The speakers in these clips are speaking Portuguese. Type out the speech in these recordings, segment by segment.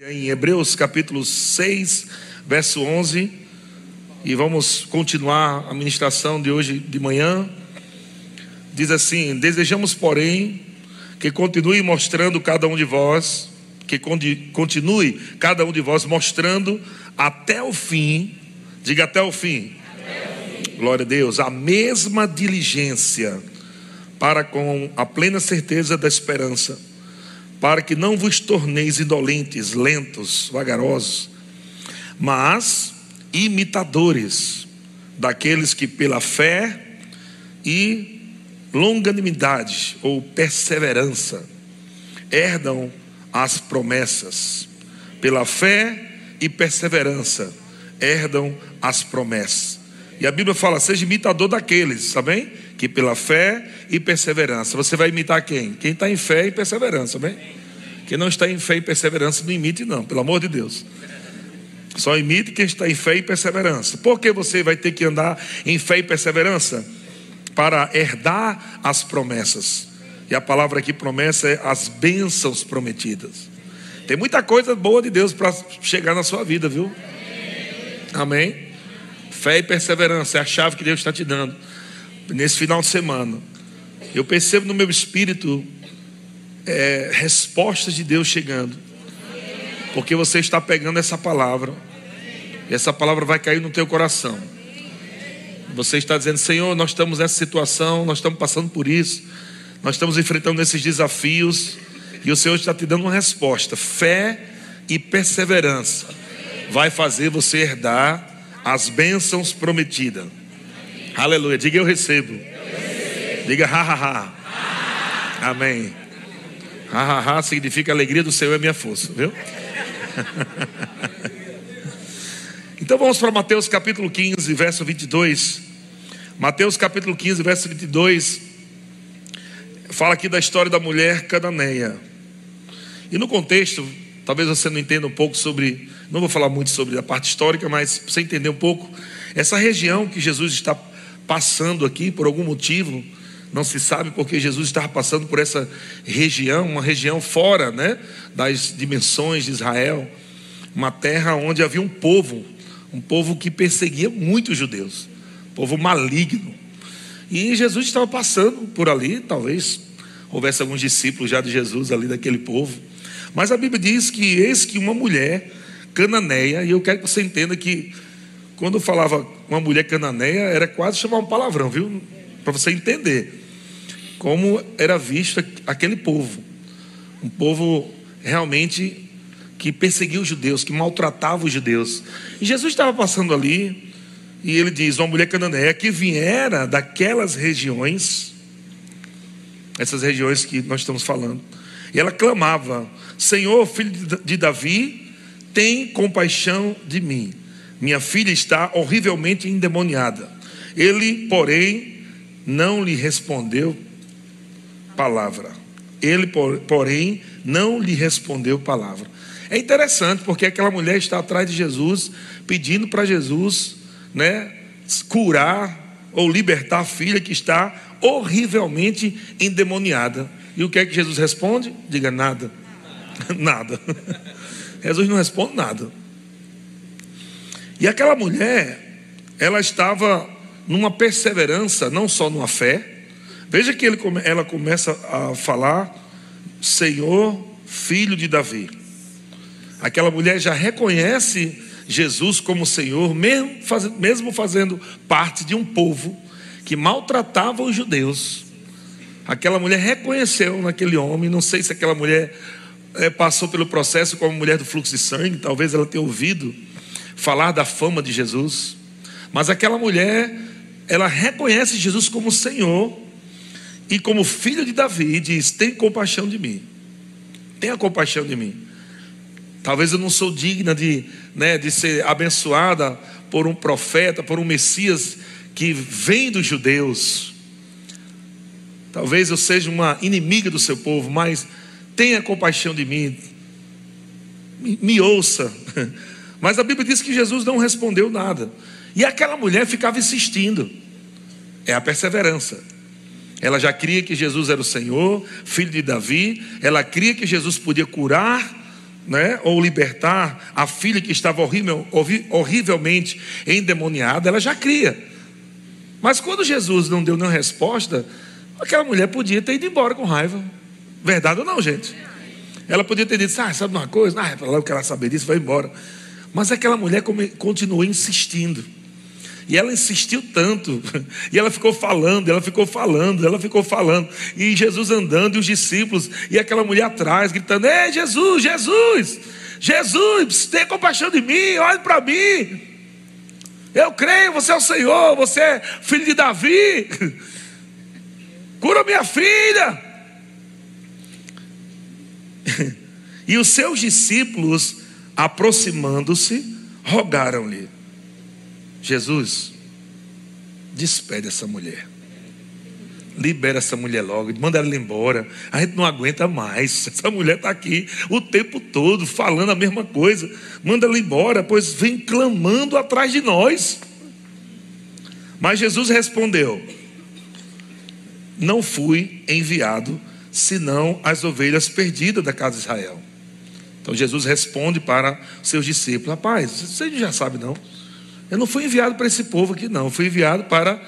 Em Hebreus capítulo 6, verso 11, e vamos continuar a ministração de hoje de manhã. Diz assim: Desejamos, porém, que continue mostrando cada um de vós, que continue cada um de vós mostrando até o fim, diga até o fim, até o fim. glória a Deus, a mesma diligência, para com a plena certeza da esperança para que não vos torneis indolentes, lentos, vagarosos, mas imitadores daqueles que pela fé e longanimidade ou perseverança herdam as promessas. Pela fé e perseverança herdam as promessas. E a Bíblia fala: seja imitador daqueles, sabem? Que pela fé e perseverança. Você vai imitar quem? Quem está em fé e perseverança, bem? Quem não está em fé e perseverança, não imite, não, pelo amor de Deus. Só imite quem está em fé e perseverança. Por que você vai ter que andar em fé e perseverança? Para herdar as promessas. E a palavra aqui, promessa, é as bênçãos prometidas. Tem muita coisa boa de Deus para chegar na sua vida, viu? Amém? Fé e perseverança é a chave que Deus está te dando nesse final de semana. Eu percebo no meu espírito é, respostas de Deus chegando, porque você está pegando essa palavra, e essa palavra vai cair no teu coração. Você está dizendo, Senhor, nós estamos nessa situação, nós estamos passando por isso, nós estamos enfrentando esses desafios, e o Senhor está te dando uma resposta. Fé e perseverança vai fazer você herdar as bênçãos prometidas. Aleluia. Diga eu recebo. eu recebo. Diga ha, ha, ha. Amém. Ha, ha, ha significa alegria do Senhor é minha força, viu? então vamos para Mateus capítulo 15, verso 22. Mateus capítulo 15, verso 22. Fala aqui da história da mulher cananeia. E no contexto, talvez você não entenda um pouco sobre, não vou falar muito sobre a parte histórica, mas você entender um pouco, essa região que Jesus está passando aqui por algum motivo, não se sabe porque Jesus estava passando por essa região, uma região fora né, das dimensões de Israel, uma terra onde havia um povo, um povo que perseguia muito os judeus, povo maligno. E Jesus estava passando por ali, talvez houvesse alguns discípulos já de Jesus ali daquele povo. Mas a Bíblia diz que eis que uma mulher cananeia, e eu quero que você entenda que quando falava uma mulher cananeia, era quase chamar um palavrão, viu? Para você entender como era visto aquele povo. Um povo realmente que perseguia os judeus, que maltratava os judeus. E Jesus estava passando ali, e ele diz: Uma mulher cananeia que viera daquelas regiões, essas regiões que nós estamos falando, e ela clamava: Senhor, filho de Davi, tem compaixão de mim. Minha filha está horrivelmente endemoniada. Ele, porém, não lhe respondeu palavra. Ele, porém, não lhe respondeu palavra. É interessante porque aquela mulher está atrás de Jesus, pedindo para Jesus, né, curar ou libertar a filha que está horrivelmente endemoniada. E o que é que Jesus responde? Diga nada. Nada. Jesus não responde nada. E aquela mulher, ela estava numa perseverança, não só numa fé, Veja que ele, ela começa a falar, Senhor, filho de Davi. Aquela mulher já reconhece Jesus como Senhor, mesmo, mesmo fazendo parte de um povo que maltratava os judeus. Aquela mulher reconheceu naquele homem, não sei se aquela mulher é, passou pelo processo como mulher do fluxo de sangue, talvez ela tenha ouvido falar da fama de Jesus, mas aquela mulher, ela reconhece Jesus como Senhor e como filho de Davi, diz: Tem compaixão de mim. Tenha compaixão de mim. Talvez eu não sou digna de, né, de ser abençoada por um profeta, por um Messias que vem dos judeus. Talvez eu seja uma inimiga do seu povo, mas tenha compaixão de mim. Me, me ouça. Mas a Bíblia diz que Jesus não respondeu nada. E aquela mulher ficava insistindo. É a perseverança. Ela já cria que Jesus era o Senhor, filho de Davi. Ela cria que Jesus podia curar né, ou libertar a filha que estava horrível, horrivelmente endemoniada, ela já cria. Mas quando Jesus não deu nenhuma resposta, aquela mulher podia ter ido embora com raiva. Verdade ou não, gente? Ela podia ter dito, ah, sabe uma coisa? Ah, eu quero saber disso, vai embora. Mas aquela mulher continuou insistindo. E ela insistiu tanto, e ela ficou falando, ela ficou falando, ela ficou falando, e Jesus andando, e os discípulos, e aquela mulher atrás, gritando: Ei, Jesus, Jesus, Jesus, tenha compaixão de mim, olhe para mim. Eu creio, você é o Senhor, você é filho de Davi, cura minha filha. E os seus discípulos, aproximando-se, rogaram-lhe: Jesus, despede essa mulher. Libera essa mulher logo, manda ela embora. A gente não aguenta mais. Essa mulher está aqui o tempo todo falando a mesma coisa. Manda ela embora, pois vem clamando atrás de nós. Mas Jesus respondeu: Não fui enviado senão as ovelhas perdidas da casa de Israel. Então Jesus responde para seus discípulos: Rapaz, vocês já sabem não. Eu não fui enviado para esse povo aqui, não. Eu fui enviado para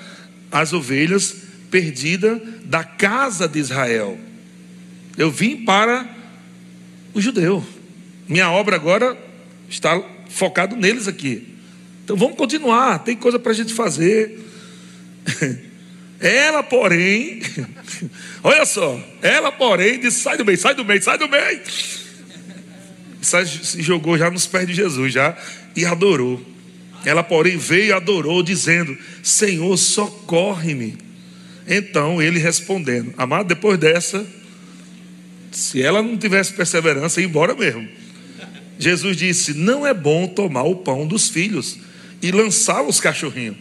as ovelhas perdidas da casa de Israel. Eu vim para o judeu. Minha obra agora está focado neles aqui. Então vamos continuar, tem coisa para a gente fazer. Ela, porém, olha só, ela, porém, disse: sai do meio, sai do meio, sai do meio. Se jogou já nos pés de Jesus, já, e adorou. Ela, porém, veio e adorou, dizendo: Senhor, socorre-me. Então ele respondendo: Amado, depois dessa, se ela não tivesse perseverança, ia embora mesmo. Jesus disse: Não é bom tomar o pão dos filhos e lançar os cachorrinhos.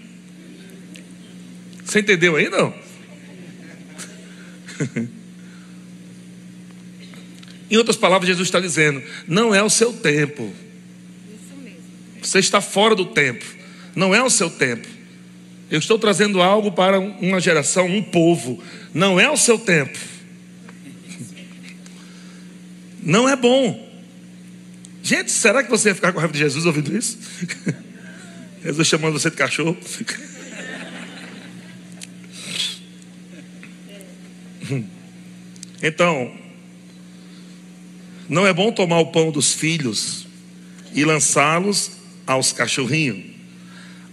Você entendeu aí, não? em outras palavras, Jesus está dizendo: Não é o seu tempo. Você está fora do tempo. Não é o seu tempo. Eu estou trazendo algo para uma geração, um povo. Não é o seu tempo. Não é bom. Gente, será que você vai ficar com raiva de Jesus ouvindo isso? Jesus chamando você de cachorro. Então, não é bom tomar o pão dos filhos e lançá-los aos cachorrinhos.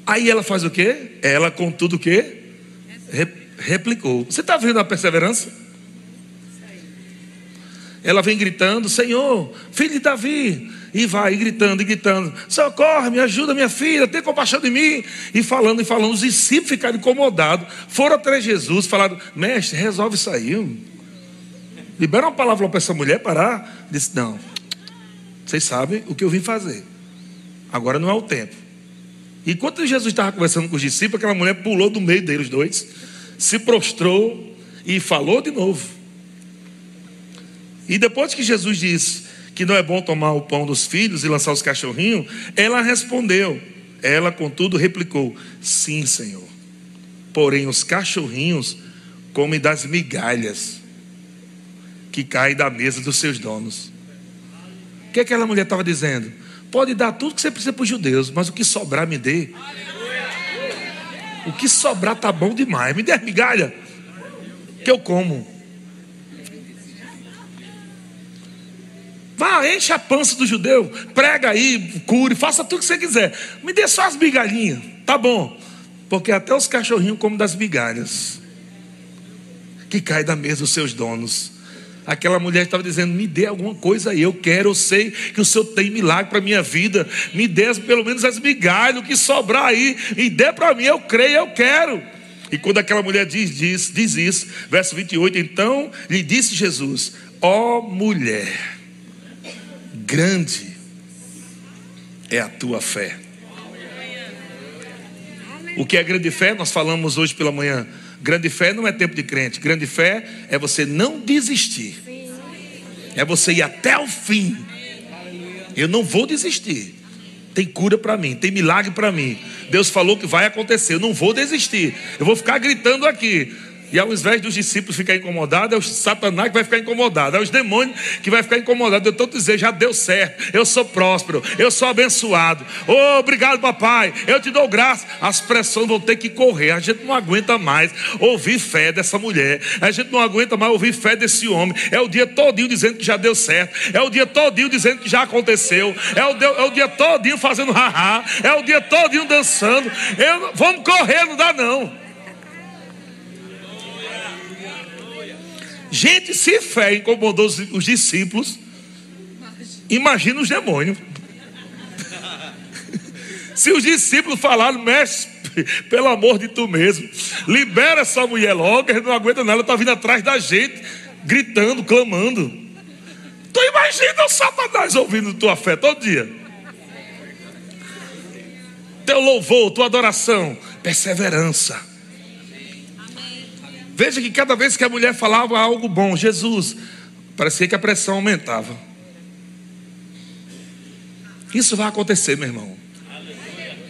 Aí ela faz o quê? Ela, contudo, o quê? replicou. Você está vendo a perseverança? Ela vem gritando: Senhor, filho de Davi. E vai gritando e gritando: Socorre, me ajuda, minha filha, tem compaixão de mim. E falando e falando. Os discípulos ficaram incomodados. Foram até Jesus, falaram: Mestre, resolve isso aí. Libera uma palavra para essa mulher parar. Disse: Não, vocês sabem o que eu vim fazer. Agora não é o tempo. Enquanto Jesus estava conversando com os discípulos, aquela mulher pulou do meio deles dois, se prostrou e falou de novo. E depois que Jesus disse que não é bom tomar o pão dos filhos e lançar os cachorrinhos, ela respondeu. Ela, contudo, replicou: Sim, Senhor. Porém, os cachorrinhos comem das migalhas que caem da mesa dos seus donos. O que aquela mulher estava dizendo? Pode dar tudo que você precisa para os judeus, mas o que sobrar, me dê. O que sobrar tá bom demais. Me dê migalha, que eu como. Vá, enche a pança do judeu, prega aí, cure, faça tudo que você quiser. Me dê só as migalhinhas, tá bom. Porque até os cachorrinhos comem das migalhas que cai da mesa dos seus donos. Aquela mulher estava dizendo: Me dê alguma coisa aí, eu quero, eu sei que o Senhor tem milagre para a minha vida. Me dê pelo menos as migalhas, o que sobrar aí, e dê para mim, eu creio, eu quero. E quando aquela mulher diz, diz, diz isso, verso 28, então lhe disse Jesus: Ó oh, mulher, grande é a tua fé. O que é grande fé? Nós falamos hoje pela manhã. Grande fé não é tempo de crente. Grande fé é você não desistir. É você ir até o fim. Eu não vou desistir. Tem cura para mim, tem milagre para mim. Deus falou que vai acontecer. Eu não vou desistir. Eu vou ficar gritando aqui. E ao invés dos discípulos ficarem incomodados, é o Satanás que vai ficar incomodado, é os demônios que vai ficar incomodado. Eu estou dizendo, já deu certo, eu sou próspero, eu sou abençoado. Oh, obrigado, papai, eu te dou graça. As pressões vão ter que correr. A gente não aguenta mais ouvir fé dessa mulher, a gente não aguenta mais ouvir fé desse homem. É o dia todinho dizendo que já deu certo, é o dia todinho dizendo que já aconteceu, é o, é o dia todinho fazendo haha, é o dia todinho dançando. Eu, vamos correr, não dá não. Gente, se fé incomodou os, os discípulos, imagina os demônios. se os discípulos falaram, mestre, pelo amor de tu mesmo, libera essa mulher logo, a gente não aguenta nada, ela está vindo atrás da gente, gritando, clamando. Tu imagina o Satanás ouvindo tua fé todo dia. Teu louvor, tua adoração, perseverança. Veja que cada vez que a mulher falava algo bom, Jesus, parecia que a pressão aumentava. Isso vai acontecer, meu irmão.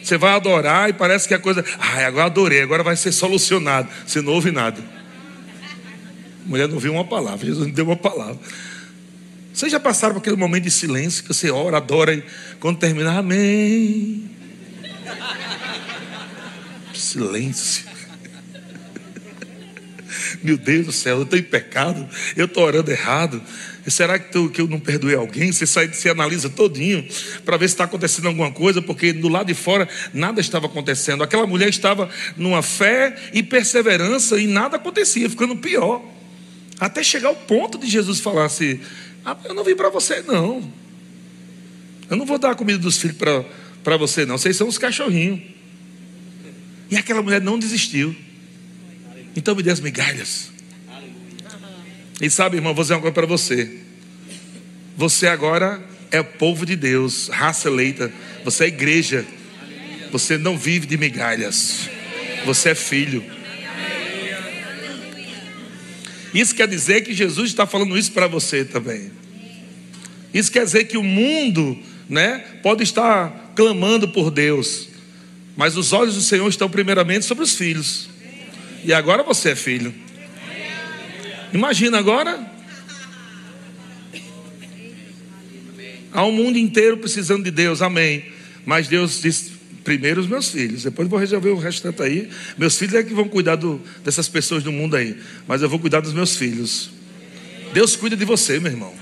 Você vai adorar e parece que a coisa. Ai, agora adorei, agora vai ser solucionado. Você não ouve nada. A mulher não viu uma palavra, Jesus não deu uma palavra. Vocês já passaram por aquele momento de silêncio que você ora, adora e quando terminar, amém. Silêncio. Meu Deus do céu, eu estou em pecado, eu estou orando errado. Será que, tu, que eu não perdoei alguém? Você sai, se analisa todinho para ver se está acontecendo alguma coisa, porque do lado de fora nada estava acontecendo. Aquela mulher estava numa fé e perseverança e nada acontecia, ficando pior. Até chegar ao ponto de Jesus falar assim: ah, Eu não vim para você, não. Eu não vou dar a comida dos filhos para você, não. Vocês são os cachorrinhos. E aquela mulher não desistiu. Então me dê as migalhas. E sabe, irmão, vou dizer uma coisa para você. Você agora é povo de Deus, raça eleita. Você é igreja. Você não vive de migalhas. Você é filho. Isso quer dizer que Jesus está falando isso para você também. Isso quer dizer que o mundo, né, pode estar clamando por Deus, mas os olhos do Senhor estão primeiramente sobre os filhos. E agora você é filho. Imagina agora. Há um mundo inteiro precisando de Deus, amém. Mas Deus diz: primeiro os meus filhos, depois vou resolver o restante aí. Meus filhos é que vão cuidar do, dessas pessoas do mundo aí, mas eu vou cuidar dos meus filhos. Deus cuida de você, meu irmão.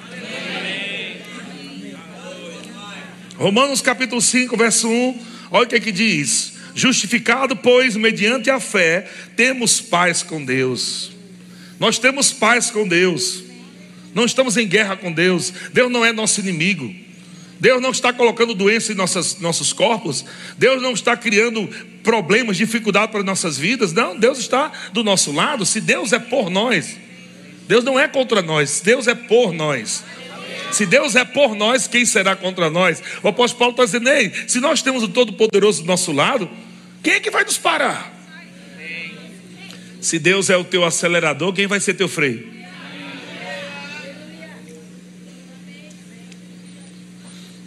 Romanos capítulo 5, verso 1, olha o que, é que diz: Justificado, pois, mediante a fé, temos paz com Deus. Nós temos paz com Deus. Não estamos em guerra com Deus. Deus não é nosso inimigo. Deus não está colocando doença em nossas, nossos corpos. Deus não está criando problemas, dificuldade para nossas vidas. Não, Deus está do nosso lado. Se Deus é por nós, Deus não é contra nós. Deus é por nós. Se Deus é por nós, quem será contra nós? O apóstolo Paulo está dizendo: Ei, se nós temos o Todo-Poderoso do nosso lado, quem é que vai nos parar? Se Deus é o teu acelerador, quem vai ser teu freio?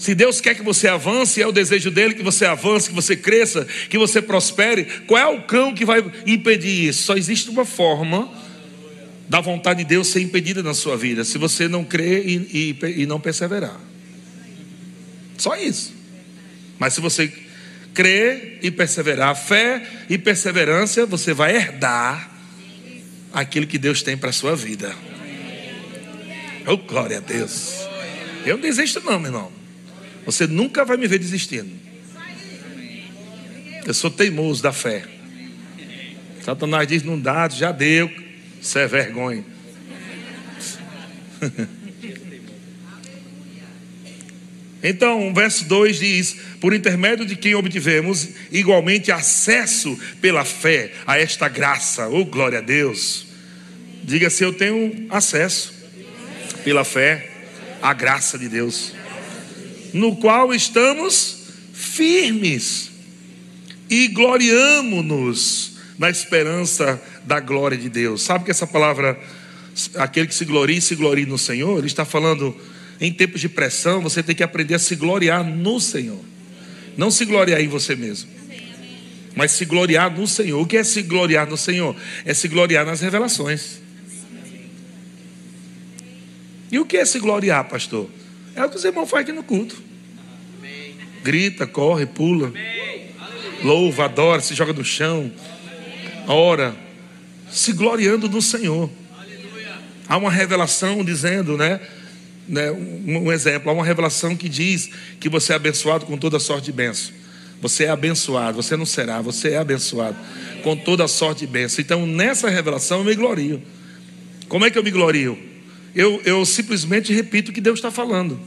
Se Deus quer que você avance, é o desejo dele que você avance, que você cresça, que você prospere, qual é o cão que vai impedir isso? Só existe uma forma da vontade de Deus ser impedida na sua vida, se você não crer e, e, e não perseverar. Só isso. Mas se você crer e perseverar, fé e perseverança, você vai herdar aquilo que Deus tem para a sua vida. Oh, glória a Deus. Eu não desisto, não, meu irmão. Você nunca vai me ver desistindo. Eu sou teimoso da fé. Satanás diz: não dá, já deu. Isso é vergonha. Então, o verso 2 diz: Por intermédio de quem obtivemos igualmente acesso pela fé a esta graça, oh glória a Deus. Diga se eu tenho acesso pela fé à graça de Deus, no qual estamos firmes e gloriamo-nos na esperança da glória de Deus. Sabe que essa palavra, aquele que se gloria, se gloria no Senhor, ele está falando em tempos de pressão, você tem que aprender a se gloriar no Senhor, não se gloriar em você mesmo. mas se gloriar no Senhor. O que é se gloriar no Senhor? É se gloriar nas revelações. E o que é se gloriar, pastor? É o que os irmãos fazem aqui no culto. Grita, corre, pula, louva, adora, se joga no chão, ora, se gloriando no Senhor. Há uma revelação dizendo, né? Né um, um exemplo, há uma revelação que diz que você é abençoado com toda sorte de bênção. Você é abençoado, você não será, você é abençoado com toda sorte de bênção. Então, nessa revelação eu me glorio. Como é que eu me glorio? Eu, eu simplesmente repito o que Deus está falando.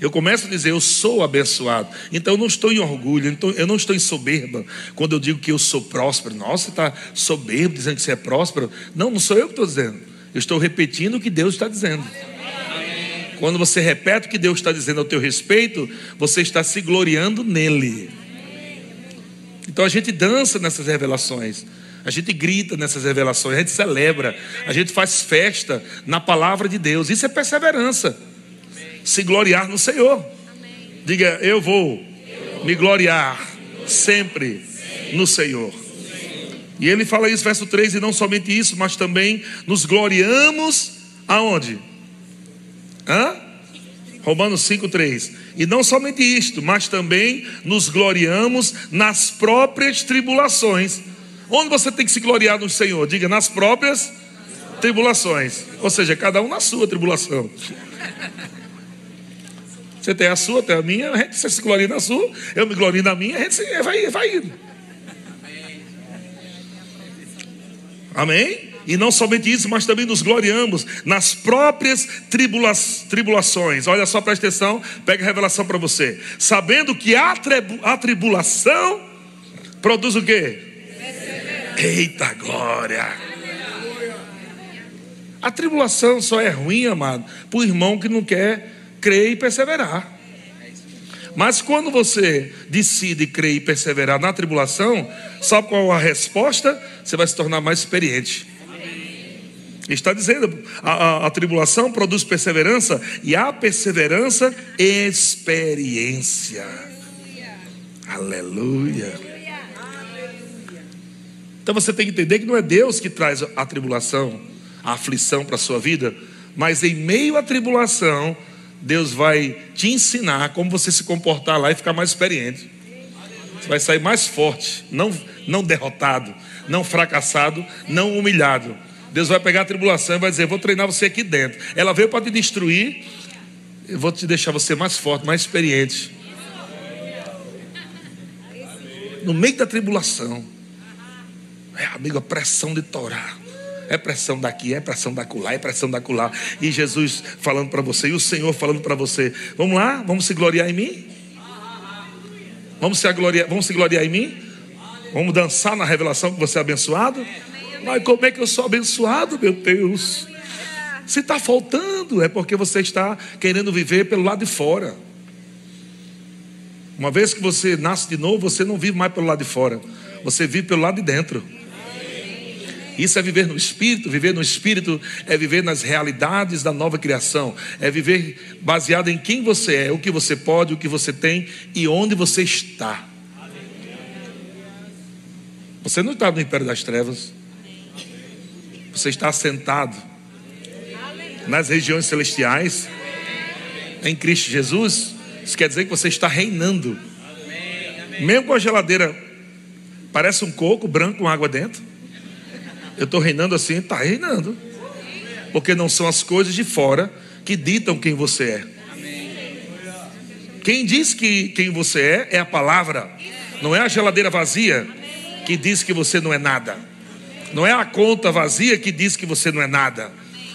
Eu começo a dizer, eu sou abençoado. Então eu não estou em orgulho, eu não estou em soberba. Quando eu digo que eu sou próspero, nossa, você está soberbo dizendo que você é próspero. Não, não sou eu que estou dizendo. Eu estou repetindo o que Deus está dizendo. Quando você repete o que Deus está dizendo ao teu respeito, você está se gloriando nele. Então a gente dança nessas revelações. A gente grita nessas revelações, a gente celebra, a gente faz festa na palavra de Deus. Isso é perseverança se gloriar no Senhor. Diga, eu vou me gloriar sempre no Senhor. E ele fala isso, verso 3, e não somente isso, mas também nos gloriamos aonde? Hã? Romanos 5,3. E não somente isto, mas também nos gloriamos nas próprias tribulações. Onde você tem que se gloriar no Senhor? Diga, nas próprias tribulações. Ou seja, cada um na sua tribulação. Você tem a sua, tem a minha, a gente se gloria na sua, eu me glorio na minha, a gente vai, vai indo. Amém? E não somente isso, mas também nos gloriamos nas próprias tribula tribulações. Olha só, presta atenção, pega a revelação para você. Sabendo que a, a tribulação produz o quê? Eita glória! A tribulação só é ruim, amado, para o irmão que não quer crer e perseverar. Mas quando você decide crer e perseverar na tribulação, sabe qual a resposta? Você vai se tornar mais experiente. Está dizendo, a, a, a, tribulação produz perseverança e a perseverança, experiência. Aleluia. Então você tem que entender que não é Deus que traz a tribulação, a aflição para a sua vida, mas em meio à tribulação, Deus vai te ensinar como você se comportar lá e ficar mais experiente. Você vai sair mais forte, não, não derrotado, não fracassado, não humilhado. Deus vai pegar a tribulação e vai dizer: Vou treinar você aqui dentro. Ela veio para te destruir, eu vou te deixar você mais forte, mais experiente. No meio da tribulação, é, amigo, a pressão de torar é pressão daqui, é pressão da lá, é pressão da lá. E Jesus falando para você, e o Senhor falando para você: Vamos lá, vamos se gloriar em mim? Vamos se, gloriar, vamos se gloriar em mim? Vamos dançar na revelação que você é abençoado? Mas como é que eu sou abençoado, meu Deus? Se está faltando, é porque você está querendo viver pelo lado de fora. Uma vez que você nasce de novo, você não vive mais pelo lado de fora, você vive pelo lado de dentro. Isso é viver no Espírito. Viver no Espírito é viver nas realidades da nova criação. É viver baseado em quem você é, o que você pode, o que você tem e onde você está. Você não está no império das trevas. Você está assentado nas regiões celestiais em Cristo Jesus. Isso quer dizer que você está reinando. Mesmo com a geladeira, parece um coco branco com água dentro. Eu estou reinando assim, está reinando. Porque não são as coisas de fora que ditam quem você é. Quem diz que quem você é é a palavra, não é a geladeira vazia que diz que você não é nada, não é a conta vazia que diz que você não é nada.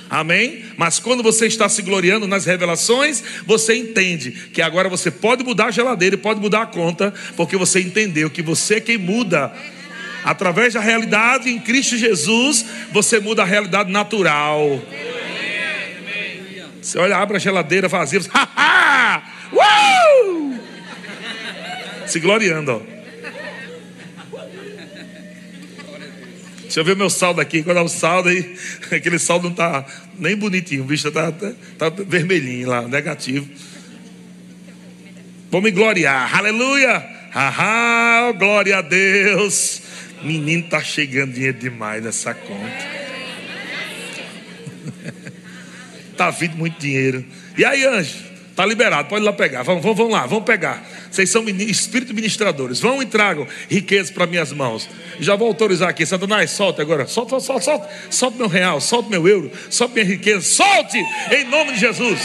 Amém? Mas quando você está se gloriando nas revelações, você entende que agora você pode mudar a geladeira e pode mudar a conta, porque você entendeu que você é quem muda Através da realidade em Cristo Jesus, você muda a realidade natural. Você olha, abre a geladeira vazia, você, se gloriando. Ó. Deixa eu ver meu saldo aqui. Quando é o saldo aí, aquele saldo não está nem bonitinho, bicho está tá, tá vermelhinho lá, negativo. Me gloriar, aleluia. Ah, glória a Deus. Menino, tá chegando dinheiro demais nessa conta. tá vindo muito dinheiro. E aí, anjo? Tá liberado, pode ir lá pegar. Vamos, vamos, vamos lá, vamos pegar. Vocês são espíritos ministradores. Vão e tragam riquezas para minhas mãos. Já vou autorizar aqui. Satanás, solta agora. Solta, solta, solta. Solta meu real, solta meu euro, solta minha riqueza. Solte em nome de Jesus.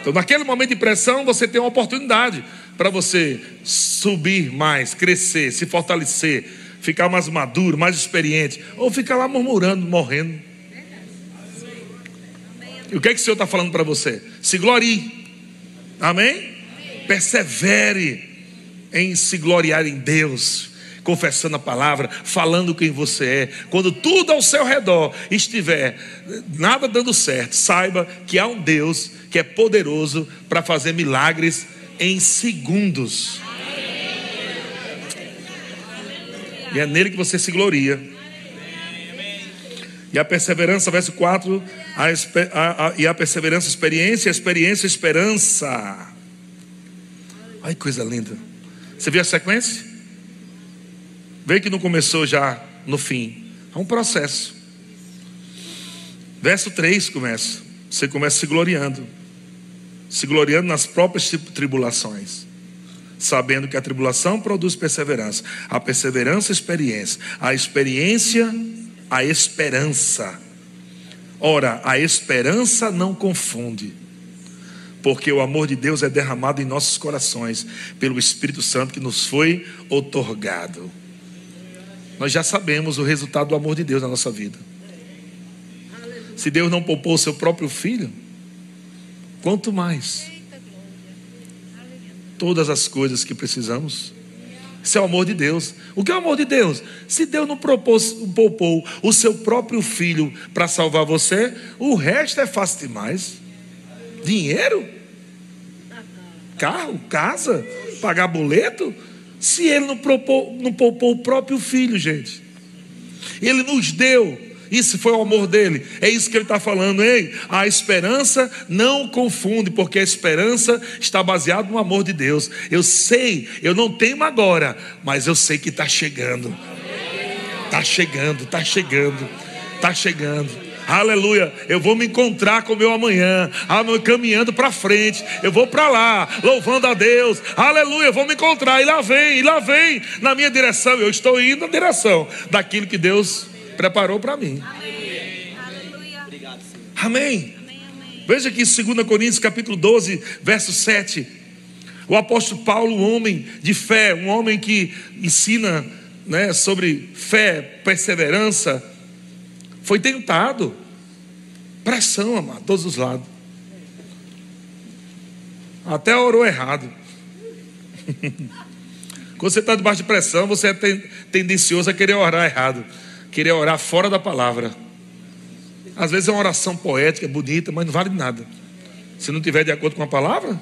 Então, naquele momento de pressão, você tem uma oportunidade para você subir mais, crescer, se fortalecer, ficar mais maduro, mais experiente, ou ficar lá murmurando, morrendo. E o que é que o Senhor está falando para você? Se glorie. Amém? Persevere em se gloriar em Deus, confessando a palavra, falando quem você é. Quando tudo ao seu redor estiver nada dando certo, saiba que há um Deus que é poderoso para fazer milagres em segundos. E é nele que você se gloria. E a perseverança, verso 4, a, a, a, e a perseverança, experiência, a experiência, esperança. Ai, coisa linda. Você viu a sequência? Vê que não começou já no fim. É um processo. Verso 3 começa. Você começa se gloriando. Se gloriando nas próprias tribulações. Sabendo que a tribulação produz perseverança. A perseverança, experiência. A experiência, a esperança. Ora, a esperança não confunde, porque o amor de Deus é derramado em nossos corações pelo Espírito Santo que nos foi otorgado. Nós já sabemos o resultado do amor de Deus na nossa vida. Se Deus não poupou o seu próprio filho, quanto mais todas as coisas que precisamos isso é o amor de Deus. O que é o amor de Deus? Se Deus não propôs, poupou o seu próprio filho para salvar você, o resto é fácil demais. Dinheiro? Carro? Casa? Pagar boleto? Se ele não, propô, não poupou o próprio filho, gente. Ele nos deu isso foi o amor dele. É isso que ele está falando. Ei, a esperança não confunde, porque a esperança está baseada no amor de Deus. Eu sei, eu não tenho agora, mas eu sei que está chegando. Está chegando, está chegando, está chegando. Aleluia. Eu vou me encontrar com o meu amanhã, caminhando para frente. Eu vou para lá, louvando a Deus. Aleluia. Eu vou me encontrar. E lá vem, e lá vem na minha direção. Eu estou indo na direção daquilo que Deus preparou para mim. Amém. Amém. Veja aqui 2 Coríntios capítulo 12, verso 7. O apóstolo Paulo, um homem de fé, um homem que ensina né, sobre fé, perseverança, foi tentado. Pressão, amado, todos os lados. Até orou errado. Quando você está debaixo de pressão, você é tendencioso a querer orar errado querer orar fora da palavra. Às vezes é uma oração poética, bonita, mas não vale nada. Se não tiver de acordo com a palavra,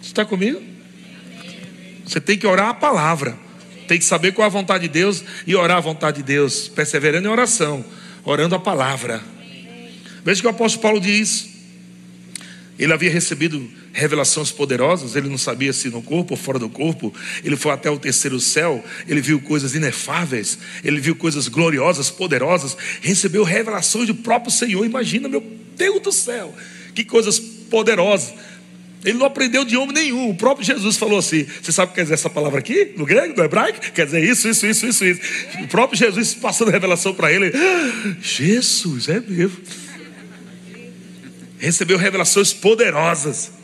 você está comigo? Você tem que orar a palavra. Tem que saber qual é a vontade de Deus e orar a vontade de Deus, perseverando em oração, orando a palavra. Veja que o apóstolo Paulo diz: ele havia recebido revelações poderosas, ele não sabia se no corpo ou fora do corpo. Ele foi até o terceiro céu, ele viu coisas inefáveis, ele viu coisas gloriosas, poderosas, recebeu revelações do próprio Senhor. Imagina, meu Deus do céu, que coisas poderosas. Ele não aprendeu de homem nenhum. O próprio Jesus falou assim: Você sabe o que quer dizer essa palavra aqui, no grego, no hebraico? Quer dizer isso, isso, isso, isso, isso. O próprio Jesus passando revelação para ele: ah, Jesus, é mesmo recebeu revelações poderosas.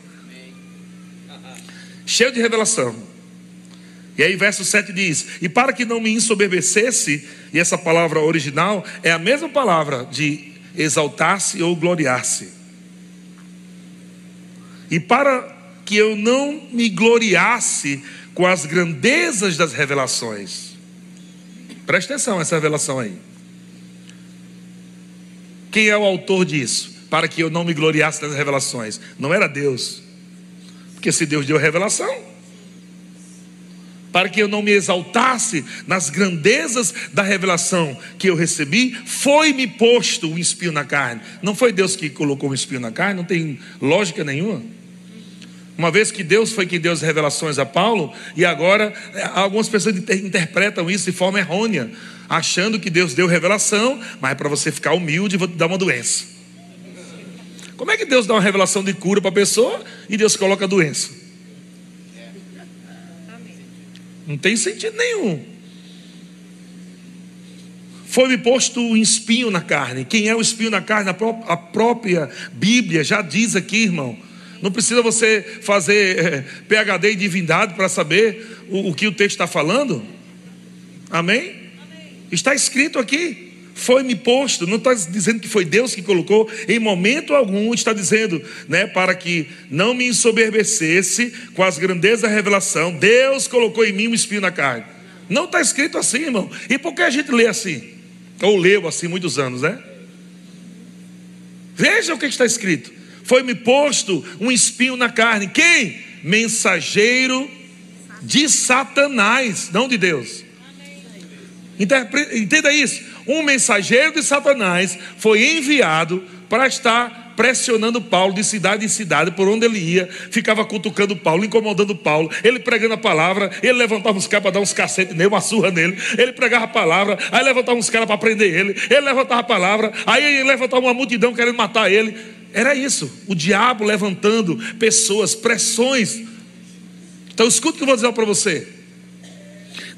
Cheio de revelação. E aí, verso 7 diz: E para que não me ensoberbecesse, e essa palavra original é a mesma palavra de exaltar-se ou gloriar-se. E para que eu não me gloriasse com as grandezas das revelações. Preste atenção essa revelação aí. Quem é o autor disso? para que eu não me gloriasse nas revelações. Não era Deus. Porque se Deus deu revelação, para que eu não me exaltasse nas grandezas da revelação que eu recebi, foi-me posto um espinho na carne. Não foi Deus que colocou um espinho na carne, não tem lógica nenhuma. Uma vez que Deus foi quem deu as revelações a Paulo, e agora é, algumas pessoas interpretam isso de forma errônea, achando que Deus deu revelação, mas é para você ficar humilde vou te dar uma doença. Como é que Deus dá uma revelação de cura para a pessoa e Deus coloca a doença? Não tem sentido nenhum. Foi-me posto um espinho na carne. Quem é o espinho na carne? A própria Bíblia já diz aqui, irmão. Não precisa você fazer é, PhD em divindade para saber o, o, que o texto está falando. Amém? Amém? Está escrito aqui. Foi-me posto, não está dizendo que foi Deus que colocou, em momento algum está dizendo, né, para que não me ensoberbecesse com as grandezas da revelação, Deus colocou em mim um espinho na carne. Não está escrito assim, irmão. E por que a gente lê assim? Ou leu assim muitos anos, né? Veja o que está escrito foi-me posto um espinho na carne. Quem? Mensageiro de Satanás, não de Deus. Entenda isso. Um mensageiro de Satanás foi enviado para estar pressionando Paulo de cidade em cidade, por onde ele ia, ficava cutucando Paulo, incomodando Paulo, ele pregando a palavra, ele levantava os caras para dar uns cacetes nele, uma surra nele, ele pregava a palavra, aí levantava uns caras para prender ele, ele levantava a palavra, aí ele levantava uma multidão querendo matar ele. Era isso, o diabo levantando pessoas, pressões. Então escuta o que eu vou dizer para você.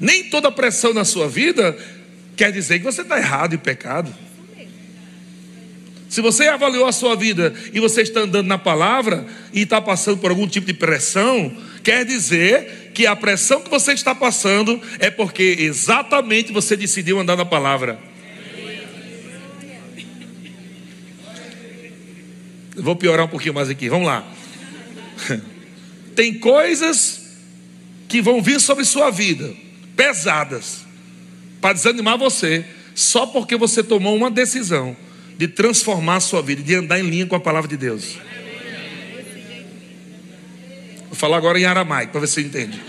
Nem toda pressão na sua vida quer dizer que você está errado e pecado. Se você avaliou a sua vida e você está andando na palavra e está passando por algum tipo de pressão, quer dizer que a pressão que você está passando é porque exatamente você decidiu andar na palavra. Vou piorar um pouquinho mais aqui, vamos lá. Tem coisas que vão vir sobre sua vida, pesadas, para desanimar você, só porque você tomou uma decisão de transformar a sua vida, de andar em linha com a palavra de Deus. Vou falar agora em aramaico, para ver se você entende.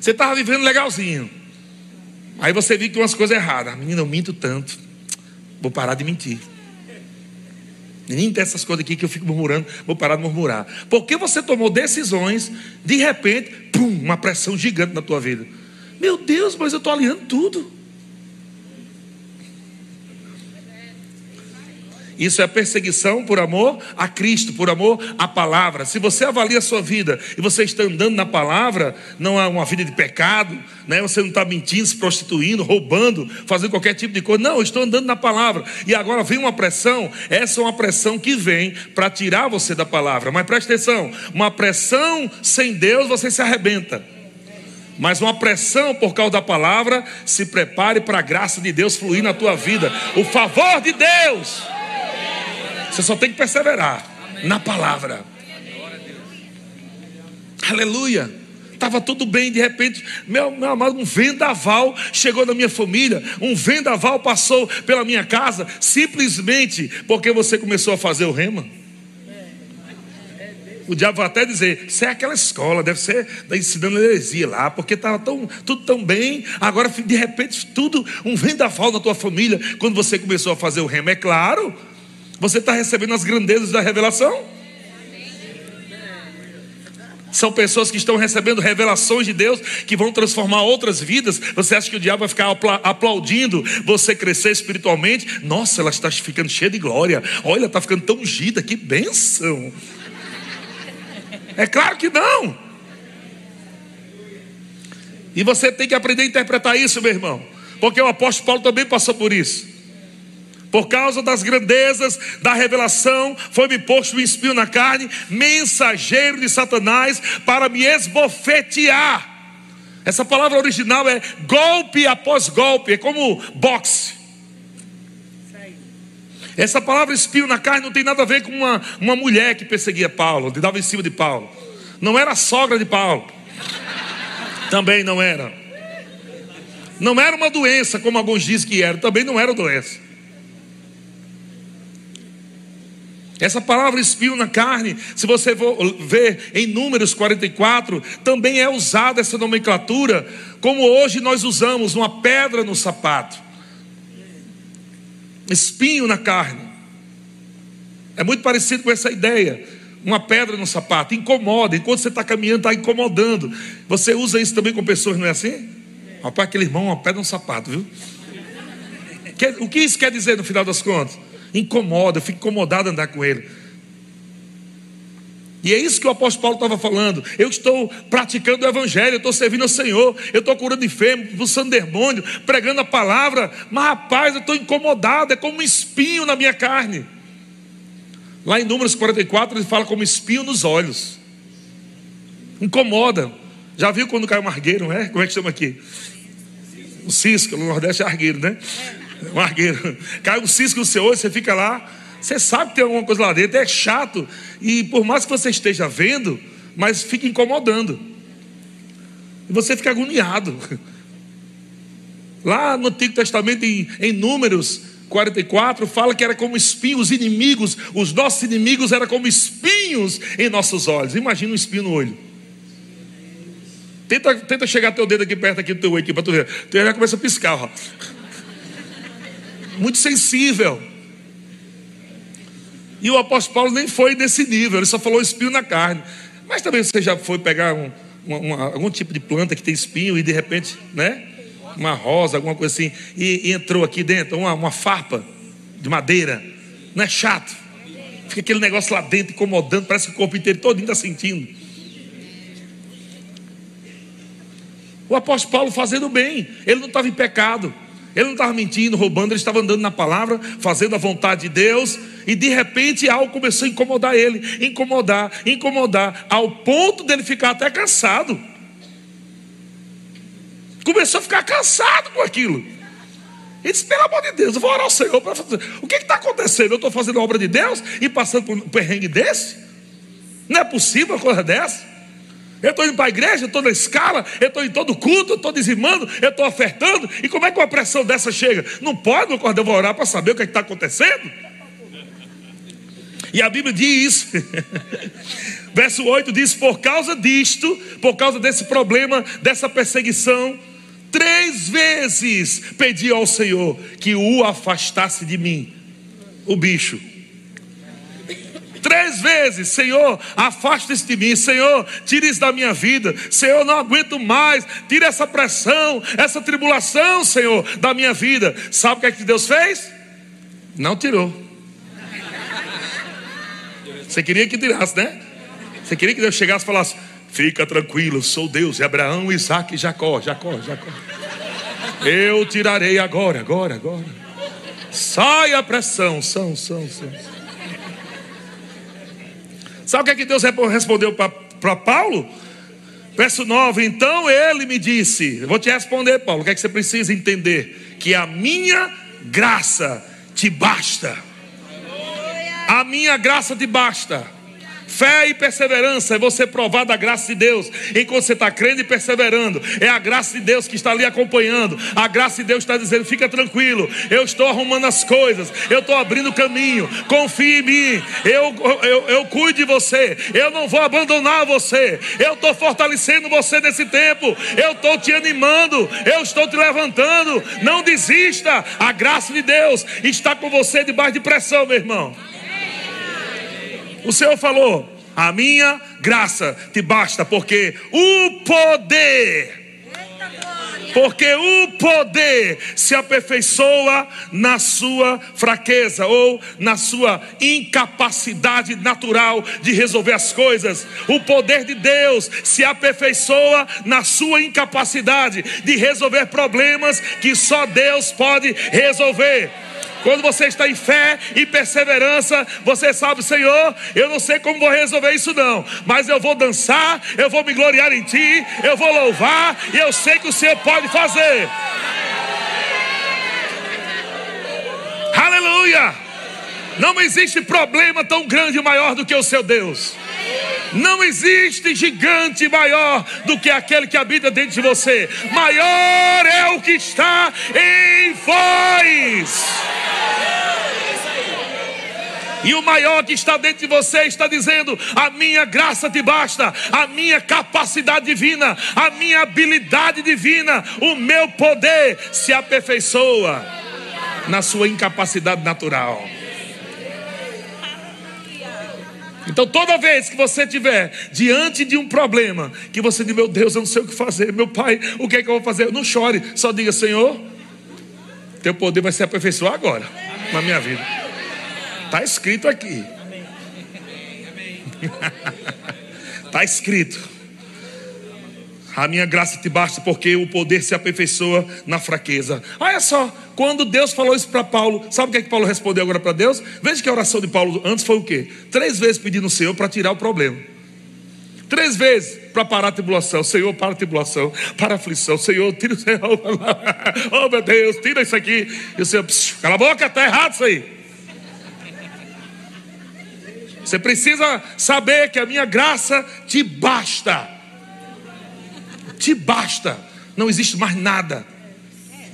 Você estava vivendo legalzinho. Aí você viu que umas coisas erradas. Menina, eu minto tanto. Vou parar de mentir. Nem dessas coisas aqui que eu fico murmurando, vou parar de murmurar. Porque você tomou decisões, de repente, pum, uma pressão gigante na tua vida. Meu Deus, mas eu estou alinhando tudo. Isso é perseguição por amor a Cristo, por amor à palavra. Se você avalia a sua vida e você está andando na palavra, não é uma vida de pecado, né? você não está mentindo, se prostituindo, roubando, fazendo qualquer tipo de coisa. Não, eu estou andando na palavra. E agora vem uma pressão, essa é uma pressão que vem para tirar você da palavra. Mas preste atenção: uma pressão sem Deus você se arrebenta. Mas uma pressão por causa da palavra, se prepare para a graça de Deus fluir na tua vida. O favor de Deus. Você só tem que perseverar Amém. na palavra. Aleluia. Estava tudo bem, de repente, meu, meu amado, um vendaval chegou na minha família, um vendaval passou pela minha casa, simplesmente porque você começou a fazer o rema. O diabo vai até dizer: Isso é aquela escola, deve ser ensinando heresia lá, porque estava tão, tudo tão bem. Agora, de repente, tudo um vendaval na tua família, quando você começou a fazer o rema. É claro, você está recebendo as grandezas da revelação? São pessoas que estão recebendo revelações de Deus que vão transformar outras vidas. Você acha que o diabo vai ficar aplaudindo você crescer espiritualmente? Nossa, ela está ficando cheia de glória. Olha, está ficando tão ungida, que bênção. É claro que não. E você tem que aprender a interpretar isso, meu irmão. Porque o apóstolo Paulo também passou por isso. Por causa das grandezas da revelação, foi-me posto um espinho na carne, mensageiro de Satanás, para me esbofetear. Essa palavra original é golpe após golpe, é como boxe. Essa palavra espinho na carne não tem nada a ver com uma, uma mulher que perseguia Paulo, que dava em cima de Paulo. Não era a sogra de Paulo. Também não era. Não era uma doença, como alguns dizem que era. Também não era doença. Essa palavra espinho na carne, se você ver em Números 44, também é usada essa nomenclatura, como hoje nós usamos uma pedra no sapato. Espinho na carne. É muito parecido com essa ideia. Uma pedra no sapato, incomoda. Enquanto você está caminhando, está incomodando. Você usa isso também com pessoas, não é assim? Rapaz, aquele irmão, uma pedra no sapato, viu? O que isso quer dizer no final das contas? Incomoda, eu fico incomodado andar com ele. E é isso que o apóstolo Paulo estava falando. Eu estou praticando o evangelho, eu estou servindo ao Senhor, eu estou curando enfermo, expulsando demônio, pregando a palavra, mas rapaz, eu estou incomodado, é como um espinho na minha carne. Lá em Números 44 ele fala como espinho nos olhos. Incomoda. Já viu quando cai um argueiro, não é? Como é que chama aqui? O cisco, no Nordeste é argueiro, né? um argueiro. Cai um cisco no seu olho, você fica lá. Você sabe que tem alguma coisa lá dentro, é chato. E por mais que você esteja vendo, mas fica incomodando. E você fica agoniado. Lá no Antigo Testamento, em, em Números 44, fala que era como espinhos, os inimigos, os nossos inimigos eram como espinhos em nossos olhos. Imagina um espinho no olho. Tenta, tenta chegar teu dedo aqui perto aqui do teu olho para tu ver. Tu já começa a piscar, ó muito sensível. E o apóstolo Paulo nem foi nesse nível, ele só falou espinho na carne. Mas também você já foi pegar um, uma, uma, algum tipo de planta que tem espinho e de repente, né? Uma rosa, alguma coisa assim, e, e entrou aqui dentro, uma, uma farpa de madeira. Não é chato? Fica aquele negócio lá dentro incomodando, parece que o corpo inteiro todo está sentindo. O apóstolo Paulo fazendo bem, ele não estava em pecado. Ele não estava mentindo, roubando, ele estava andando na palavra, fazendo a vontade de Deus, e de repente algo começou a incomodar ele, incomodar, incomodar, ao ponto dele ficar até cansado. Começou a ficar cansado com aquilo. Ele disse: pelo amor de Deus, eu vou orar ao Senhor para fazer. O que está acontecendo? Eu estou fazendo a obra de Deus e passando por um perrengue desse? Não é possível uma coisa dessa? Eu estou indo para a igreja, eu estou na escala, eu estou em todo culto, eu estou dizimando, eu estou ofertando. E como é que uma pressão dessa chega? Não pode, meu cordeiro, eu vou orar para saber o que é está acontecendo. E a Bíblia diz, verso 8 diz: Por causa disto, por causa desse problema, dessa perseguição, três vezes pedi ao Senhor que o afastasse de mim, o bicho. Três vezes, Senhor, afaste-se de mim, Senhor, tire isso da minha vida, Senhor, não aguento mais, tire essa pressão, essa tribulação, Senhor, da minha vida. Sabe o que é que Deus fez? Não tirou. Você queria que tirasse, né? Você queria que Deus chegasse e falasse: Fica tranquilo, sou Deus, e Abraão, Isaac e Jacó, Jacó, Jacó. Eu tirarei agora, agora, agora. Sai a pressão, são, são, são. Sabe o que, é que Deus respondeu para Paulo? Verso 9: Então ele me disse: Vou te responder, Paulo, o que é que você precisa entender? Que a minha graça te basta. A minha graça te basta. Fé e perseverança é você provar da graça de Deus. Enquanto você está crendo e perseverando, é a graça de Deus que está ali acompanhando. A graça de Deus está dizendo: fica tranquilo, eu estou arrumando as coisas, eu estou abrindo o caminho. Confie em mim, eu, eu, eu cuido de você, eu não vou abandonar você. Eu estou fortalecendo você nesse tempo, eu estou te animando, eu estou te levantando. Não desista, a graça de Deus está com você debaixo de pressão, meu irmão. O Senhor falou: A minha graça te basta, porque o poder. Porque o poder se aperfeiçoa na sua fraqueza ou na sua incapacidade natural de resolver as coisas. O poder de Deus se aperfeiçoa na sua incapacidade de resolver problemas que só Deus pode resolver. Quando você está em fé e perseverança, você sabe, Senhor, eu não sei como vou resolver isso não, mas eu vou dançar, eu vou me gloriar em Ti, eu vou louvar e eu sei que o Senhor pode fazer. Aleluia! Não existe problema tão grande maior do que o seu Deus. Não existe gigante maior do que aquele que habita dentro de você. Maior é o que está em vós. E o maior que está dentro de você está dizendo: a minha graça te basta, a minha capacidade divina, a minha habilidade divina, o meu poder se aperfeiçoa na sua incapacidade natural. Então, toda vez que você estiver diante de um problema, que você diz, meu Deus, eu não sei o que fazer, meu pai, o que é que eu vou fazer? Não chore, só diga, Senhor, teu poder vai se aperfeiçoar agora na minha vida. Está escrito aqui. Está escrito. A minha graça te basta porque o poder se aperfeiçoa na fraqueza. Olha só, quando Deus falou isso para Paulo, sabe o que, é que Paulo respondeu agora para Deus? Veja que a oração de Paulo antes foi o quê? Três vezes pedindo o Senhor para tirar o problema. Três vezes para parar a tribulação. Senhor, para a tribulação, para a aflição. Senhor, tira o Senhor. Oh meu Deus, tira isso aqui. E o Senhor, psiu, cala a boca, está errado isso aí. Você precisa saber que a minha graça te basta te basta, não existe mais nada.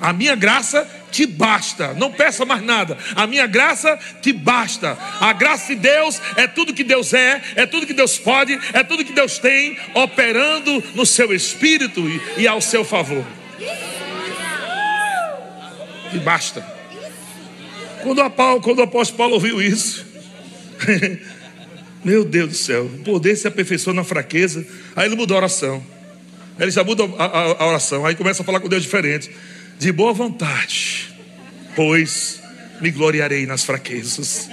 A minha graça te basta, não peça mais nada. A minha graça te basta. A graça de Deus é tudo que Deus é, é tudo que Deus pode, é tudo que Deus tem, operando no seu espírito e, e ao seu favor. E basta. Quando, a Paulo, quando o apóstolo Paulo ouviu isso, meu Deus do céu, o poder se aperfeiçoou na fraqueza, aí ele mudou a oração. Ele já muda a, a, a oração, aí começa a falar com Deus diferente. De boa vontade, pois me gloriarei nas fraquezas.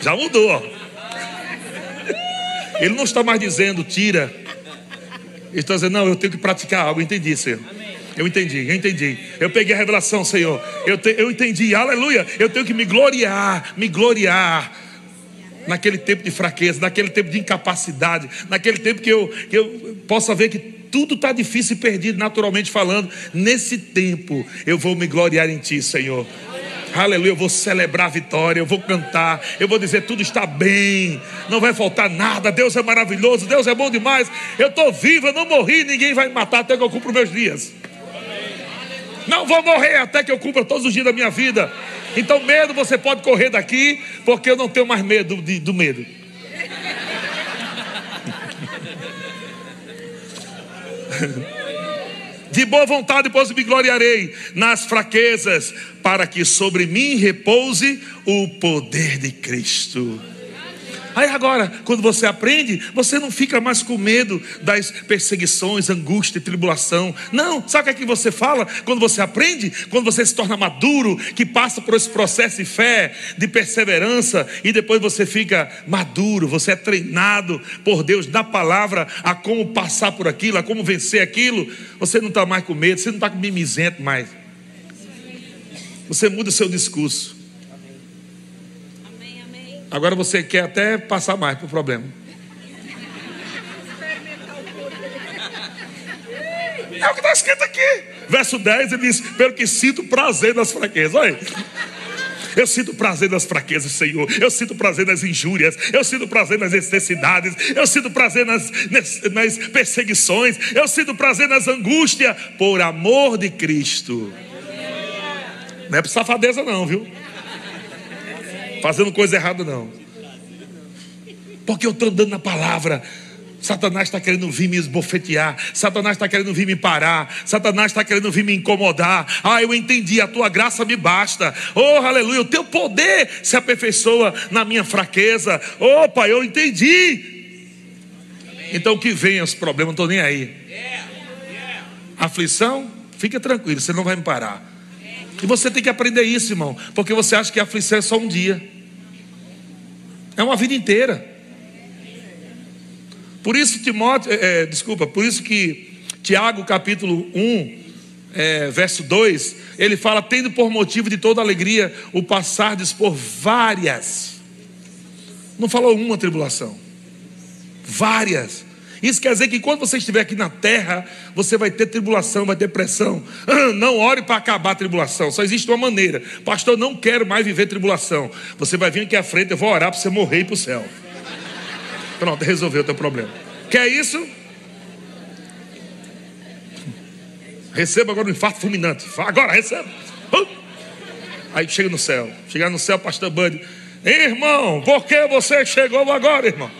Já mudou. Ele não está mais dizendo, tira. Ele está dizendo, não, eu tenho que praticar algo. Entendi, Senhor. Eu entendi, eu entendi. Eu peguei a revelação, Senhor. Eu, te, eu entendi, aleluia. Eu tenho que me gloriar, me gloriar naquele tempo de fraqueza, naquele tempo de incapacidade, naquele tempo que eu, que eu possa ver que tudo está difícil e perdido, naturalmente falando. Nesse tempo, eu vou me gloriar em Ti, Senhor. Aleluia, eu vou celebrar a vitória, eu vou cantar, eu vou dizer tudo está bem, não vai faltar nada, Deus é maravilhoso, Deus é bom demais, eu estou vivo, eu não morri, ninguém vai me matar até que eu cumpra meus dias. Não vou morrer até que eu cumpra todos os dias da minha vida. Então, medo você pode correr daqui, porque eu não tenho mais medo de, do medo. De boa vontade, pois me gloriarei nas fraquezas, para que sobre mim repouse o poder de Cristo. Aí agora, quando você aprende, você não fica mais com medo das perseguições, angústia e tribulação. Não, sabe o que, é que você fala quando você aprende? Quando você se torna maduro, que passa por esse processo de fé, de perseverança, e depois você fica maduro, você é treinado por Deus na palavra a como passar por aquilo, a como vencer aquilo. Você não está mais com medo, você não está com mimizento mais. Você muda o seu discurso. Agora você quer até passar mais para o problema. É o que está escrito aqui. Verso 10 ele diz: Pelo que sinto prazer nas fraquezas. Olha aí. Eu sinto prazer nas fraquezas, Senhor. Eu sinto prazer nas injúrias. Eu sinto prazer nas necessidades. Eu sinto prazer nas, nas, nas perseguições. Eu sinto prazer nas angústias. Por amor de Cristo. Não é por safadeza, não, viu? Fazendo coisa errada, não. Porque eu estou andando na palavra. Satanás está querendo vir me esbofetear. Satanás está querendo vir me parar. Satanás está querendo vir me incomodar. Ah, eu entendi. A tua graça me basta. Oh, aleluia. O teu poder se aperfeiçoa na minha fraqueza. Opa, eu entendi. Então que venha os problemas, não estou nem aí. Aflição, fica tranquilo, você não vai me parar. E você tem que aprender isso, irmão, porque você acha que a aflição é só um dia, é uma vida inteira. Por isso, Timóteo, é, é desculpa, por isso que Tiago, capítulo 1, é, verso 2, ele fala: tendo por motivo de toda alegria o passardes por várias, não falou uma tribulação, várias isso quer dizer que quando você estiver aqui na terra, você vai ter tribulação, vai ter pressão. Não ore para acabar a tribulação, só existe uma maneira. Pastor, não quero mais viver tribulação. Você vai vir aqui à frente, eu vou orar para você morrer e para o céu. Pronto, resolveu o teu problema. Quer isso? Receba agora um infarto fulminante. Agora, receba. Aí chega no céu. Chegar no céu, pastor Bud Irmão, por que você chegou agora, irmão?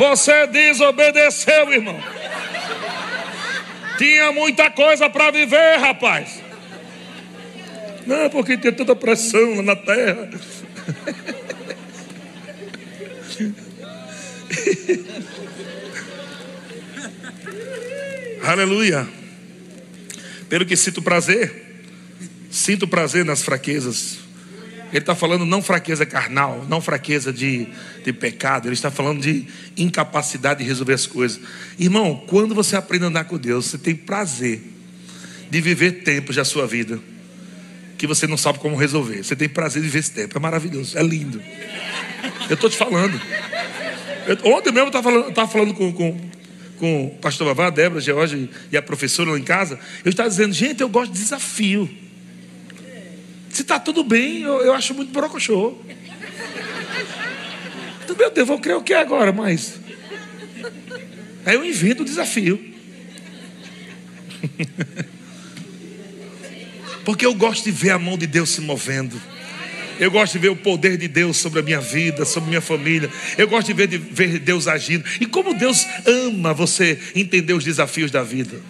Você desobedeceu, irmão. Tinha muita coisa para viver, rapaz. Não, porque tinha tanta pressão na terra. Aleluia. Pelo que sinto prazer, sinto prazer nas fraquezas. Ele está falando não fraqueza carnal, não fraqueza de, de pecado, ele está falando de incapacidade de resolver as coisas. Irmão, quando você aprende a andar com Deus, você tem prazer de viver tempos da sua vida que você não sabe como resolver. Você tem prazer de viver esse tempo, é maravilhoso, é lindo. Eu estou te falando. Eu, ontem mesmo eu estava falando, tava falando com, com, com o pastor Vavá, a Débora, George e a professora lá em casa. Eu estava dizendo, gente, eu gosto de desafio. Se está tudo bem, eu, eu acho muito brocochô. Então, meu Deus, vou crer o que agora, mas. Aí eu invento o desafio. Porque eu gosto de ver a mão de Deus se movendo. Eu gosto de ver o poder de Deus sobre a minha vida, sobre a minha família. Eu gosto de ver, de ver Deus agindo. E como Deus ama você entender os desafios da vida.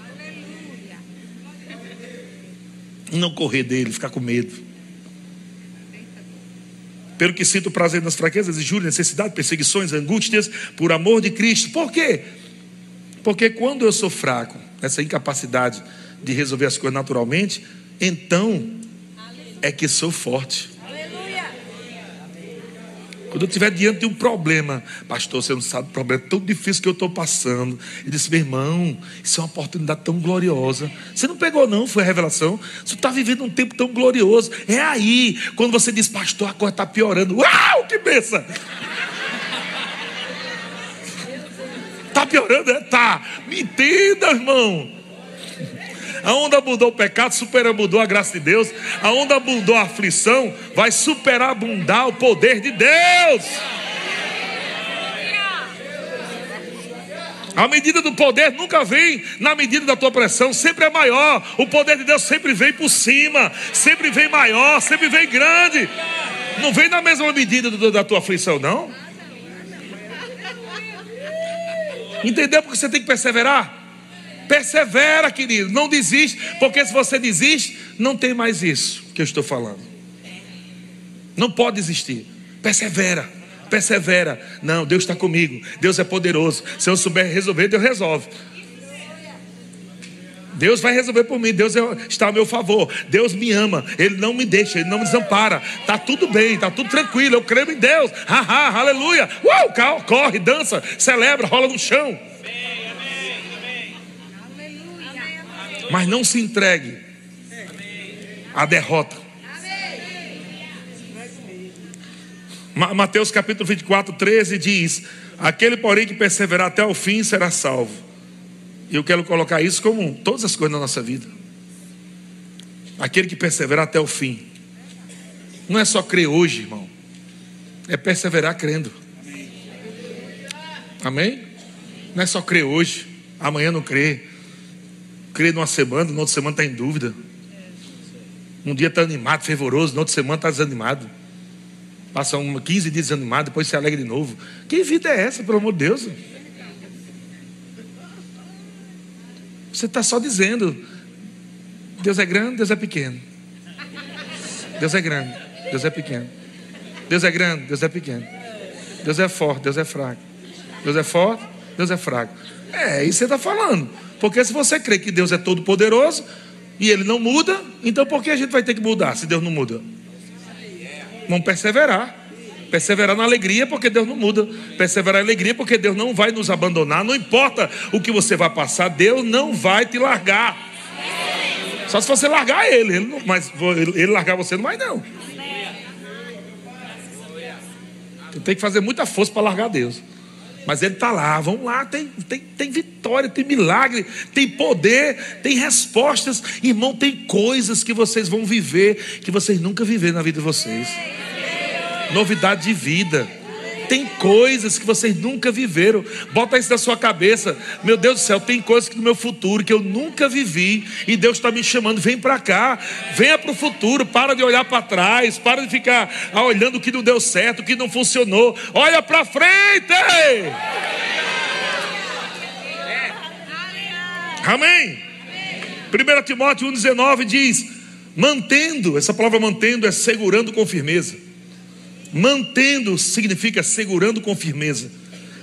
Não correr dele, ficar com medo. Pelo que sinto prazer nas fraquezas, injúria, necessidade, perseguições, angústias, por amor de Cristo. Por quê? Porque quando eu sou fraco, essa incapacidade de resolver as coisas naturalmente, então é que sou forte. Quando eu estiver diante de um problema, pastor, você não sabe o problema tão difícil que eu estou passando. Ele disse, meu irmão, isso é uma oportunidade tão gloriosa. Você não pegou, não, foi a revelação. Você está vivendo um tempo tão glorioso. É aí, quando você diz, pastor, a coisa está piorando. Uau, que benção! Está piorando? É, tá. Me entenda, irmão. Aonde abundou o pecado, superabundou a graça de Deus. Aonde abundou a aflição, vai superabundar o poder de Deus. A medida do poder nunca vem na medida da tua pressão, sempre é maior. O poder de Deus sempre vem por cima, sempre vem maior, sempre vem grande. Não vem na mesma medida da tua aflição, não. Entendeu porque você tem que perseverar? Persevera, querido, não desiste, porque se você desiste, não tem mais isso que eu estou falando. Não pode desistir. Persevera, persevera. Não, Deus está comigo, Deus é poderoso. Se eu souber resolver, Deus resolve. Deus vai resolver por mim, Deus é, está a meu favor, Deus me ama, Ele não me deixa, Ele não me desampara, está tudo bem, está tudo tranquilo, eu creio em Deus, haha, aleluia, uau, corre, dança, celebra, rola no chão. Mas não se entregue à derrota. Mateus capítulo 24, 13 diz: Aquele, porém, que perseverar até o fim será salvo. E eu quero colocar isso como todas as coisas na nossa vida. Aquele que perseverar até o fim. Não é só crer hoje, irmão. É perseverar crendo. Amém? Não é só crer hoje, amanhã não crer crê numa semana, na outra semana está em dúvida. Um dia está animado, fervoroso, na outra semana está desanimado. Passa um, 15 dias desanimado, depois se alegra de novo. Que vida é essa, pelo amor de Deus? Você está só dizendo: Deus é grande, Deus é pequeno. Deus é grande, Deus é pequeno. Deus é grande, Deus é pequeno. Deus é forte, Deus é fraco. Deus é forte, Deus é fraco. É, isso você está falando. Porque se você crê que Deus é todo poderoso e Ele não muda, então por que a gente vai ter que mudar se Deus não muda? Vamos perseverar. Perseverar na alegria, porque Deus não muda. Perseverar na alegria, porque Deus não vai nos abandonar. Não importa o que você vai passar, Deus não vai te largar. Só se você largar Ele, ele não, mas Ele largar você não vai, não. Você tem que fazer muita força para largar Deus. Mas ele está lá, vamos lá, tem, tem, tem vitória, tem milagre, tem poder, tem respostas. Irmão, tem coisas que vocês vão viver que vocês nunca viveram na vida de vocês. Novidade de vida. Tem coisas que vocês nunca viveram. Bota isso na sua cabeça. Meu Deus do céu, tem coisas no meu futuro que eu nunca vivi e Deus está me chamando. Vem para cá, venha para o futuro. Para de olhar para trás, para de ficar ah, olhando o que não deu certo, o que não funcionou. Olha para frente. Amém. 1 Timóteo 1,19 diz: mantendo, essa palavra mantendo é segurando com firmeza. Mantendo significa segurando com firmeza.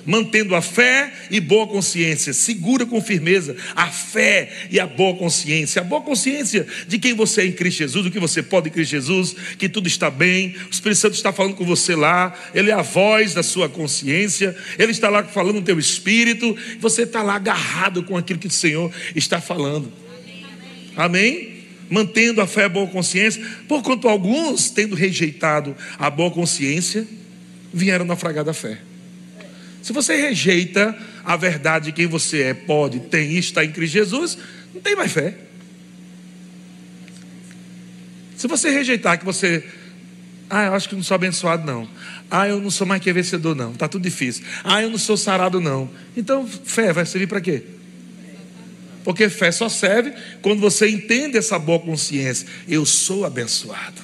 Mantendo a fé e boa consciência, segura com firmeza a fé e a boa consciência, a boa consciência de quem você é em Cristo Jesus, o que você pode em Cristo Jesus, que tudo está bem, o Espírito Santo está falando com você lá, Ele é a voz da sua consciência, Ele está lá falando no teu espírito, você está lá agarrado com aquilo que o Senhor está falando. Amém? Mantendo a fé e a boa consciência, porquanto alguns, tendo rejeitado a boa consciência, vieram naufragar da fé. Se você rejeita a verdade de quem você é, pode, tem e está em Cristo Jesus, não tem mais fé. Se você rejeitar que você, ah, eu acho que não sou abençoado, não. Ah, eu não sou mais que vencedor, não. Está tudo difícil. Ah, eu não sou sarado, não. Então, fé vai servir para quê? Porque fé só serve quando você entende essa boa consciência. Eu sou abençoado.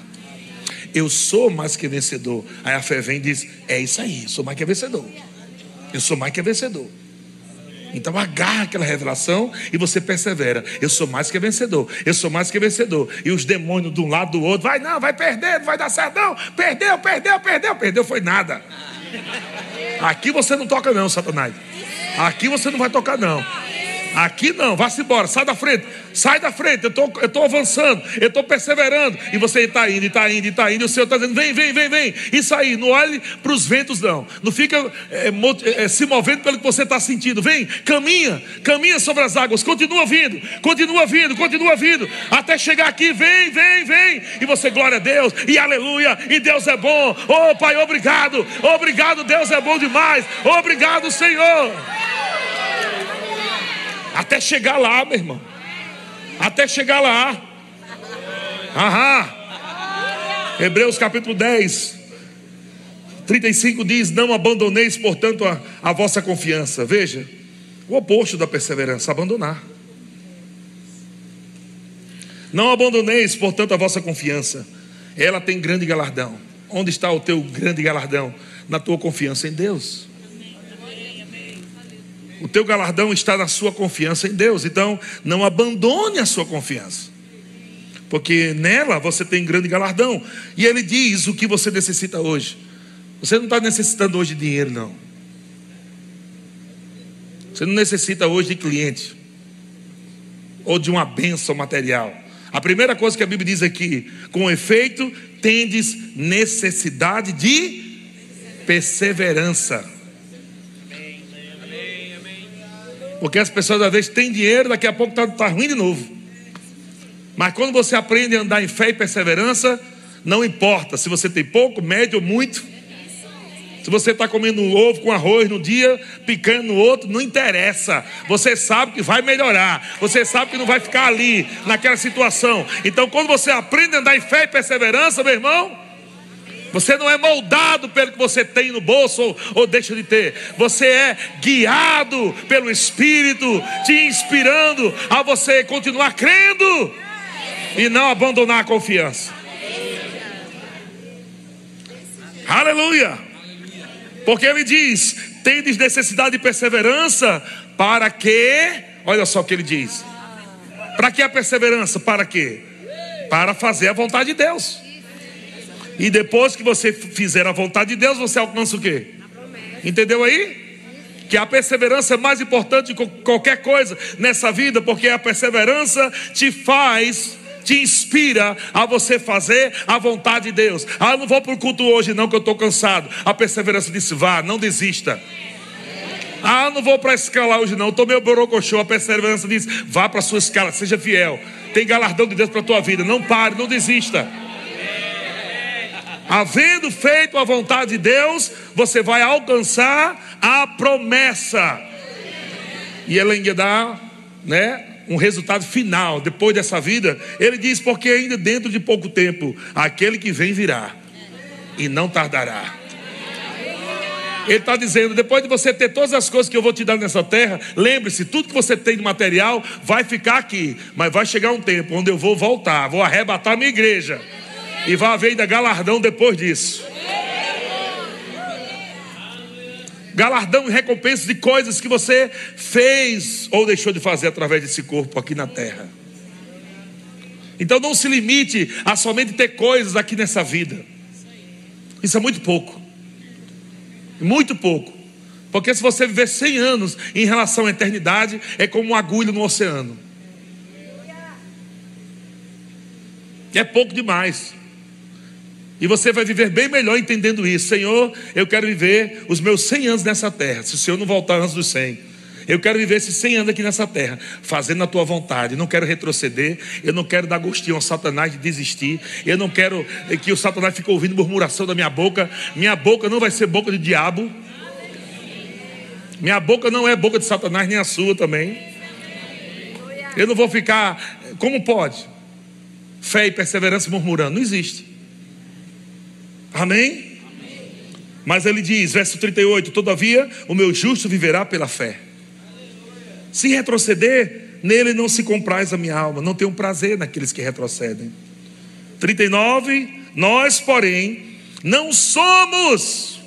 Eu sou mais que vencedor. Aí a fé vem e diz: É isso aí, sou mais que vencedor. Eu sou mais que vencedor. Então agarra aquela revelação e você persevera. Eu sou mais que vencedor. Eu sou mais que vencedor. E os demônios de um lado do outro, vai não, vai perder, não vai dar certo não. Perdeu, perdeu, perdeu, perdeu foi nada. Aqui você não toca não, Satanás. Aqui você não vai tocar não. Aqui não, vá-se embora, sai da frente, sai da frente, eu tô, estou avançando, eu estou perseverando. E você está indo, está indo, está indo, e o Senhor está dizendo: vem, vem, vem, vem. Isso aí, não olhe para os ventos, não. Não fica é, é, se movendo pelo que você está sentindo. Vem, caminha, caminha sobre as águas, continua vindo, continua vindo, continua vindo, até chegar aqui, vem, vem, vem. E você, glória a Deus, e aleluia, e Deus é bom. Oh, Pai, obrigado, obrigado, Deus é bom demais. Obrigado, Senhor. Até chegar lá, meu irmão. Até chegar lá. Aham. Hebreus capítulo 10, 35 diz: Não abandoneis, portanto, a, a vossa confiança. Veja, o oposto da perseverança, abandonar. Não abandoneis, portanto, a vossa confiança. Ela tem grande galardão. Onde está o teu grande galardão? Na tua confiança em Deus. O teu galardão está na sua confiança em Deus. Então, não abandone a sua confiança. Porque nela você tem grande galardão. E ele diz o que você necessita hoje. Você não está necessitando hoje de dinheiro, não. Você não necessita hoje de cliente. Ou de uma benção material. A primeira coisa que a Bíblia diz aqui: com efeito, tendes necessidade de perseverança. Porque as pessoas às vezes têm dinheiro, daqui a pouco está tá ruim de novo. Mas quando você aprende a andar em fé e perseverança, não importa se você tem pouco, médio ou muito. Se você está comendo um ovo com arroz no dia, picando no outro, não interessa. Você sabe que vai melhorar. Você sabe que não vai ficar ali, naquela situação. Então, quando você aprende a andar em fé e perseverança, meu irmão, você não é moldado pelo que você tem no bolso ou, deixa de ter. Você é guiado pelo Espírito, te inspirando a você continuar crendo e não abandonar a confiança. Aleluia! Porque ele diz: tendes necessidade de perseverança para que, olha só o que ele diz. Para que a perseverança? Para quê? Para fazer a vontade de Deus. E depois que você fizer a vontade de Deus, você alcança o quê? Entendeu aí? Que a perseverança é mais importante que qualquer coisa nessa vida, porque a perseverança te faz te inspira a você fazer a vontade de Deus. Ah, eu não vou para o culto hoje, não, que eu estou cansado. A perseverança disse: vá, não desista. Ah, eu não vou para a escala hoje, não. Estou meio borocochô. A perseverança diz: vá para a sua escala, seja fiel. Tem galardão de Deus para a tua vida. Não pare, não desista. Havendo feito a vontade de Deus, você vai alcançar a promessa. E ele ainda dá, né, um resultado final depois dessa vida. Ele diz: porque ainda dentro de pouco tempo, aquele que vem virá e não tardará. Ele está dizendo: depois de você ter todas as coisas que eu vou te dar nessa terra, lembre-se: tudo que você tem de material vai ficar aqui, mas vai chegar um tempo onde eu vou voltar, vou arrebatar minha igreja, e vai haver ainda galardão depois disso. Galardão e recompensa de coisas que você fez ou deixou de fazer através desse corpo aqui na terra. Então não se limite a somente ter coisas aqui nessa vida. Isso é muito pouco. Muito pouco. Porque se você viver 100 anos em relação à eternidade, é como uma agulha no oceano. É pouco demais. E você vai viver bem melhor entendendo isso. Senhor, eu quero viver os meus 100 anos nessa terra. Se o Senhor não voltar antes dos 100. Eu quero viver esses 100 anos aqui nessa terra, fazendo a tua vontade. Não quero retroceder. Eu não quero dar gostinho ao Satanás de desistir. Eu não quero que o Satanás fique ouvindo murmuração da minha boca. Minha boca não vai ser boca de diabo. Minha boca não é boca de Satanás, nem a sua também. Eu não vou ficar. Como pode? Fé e perseverança murmurando. Não existe. Amém? Mas ele diz, verso 38: Todavia o meu justo viverá pela fé. Se retroceder, nele não se compraz a minha alma. Não tenho prazer naqueles que retrocedem. 39. Nós, porém, não somos.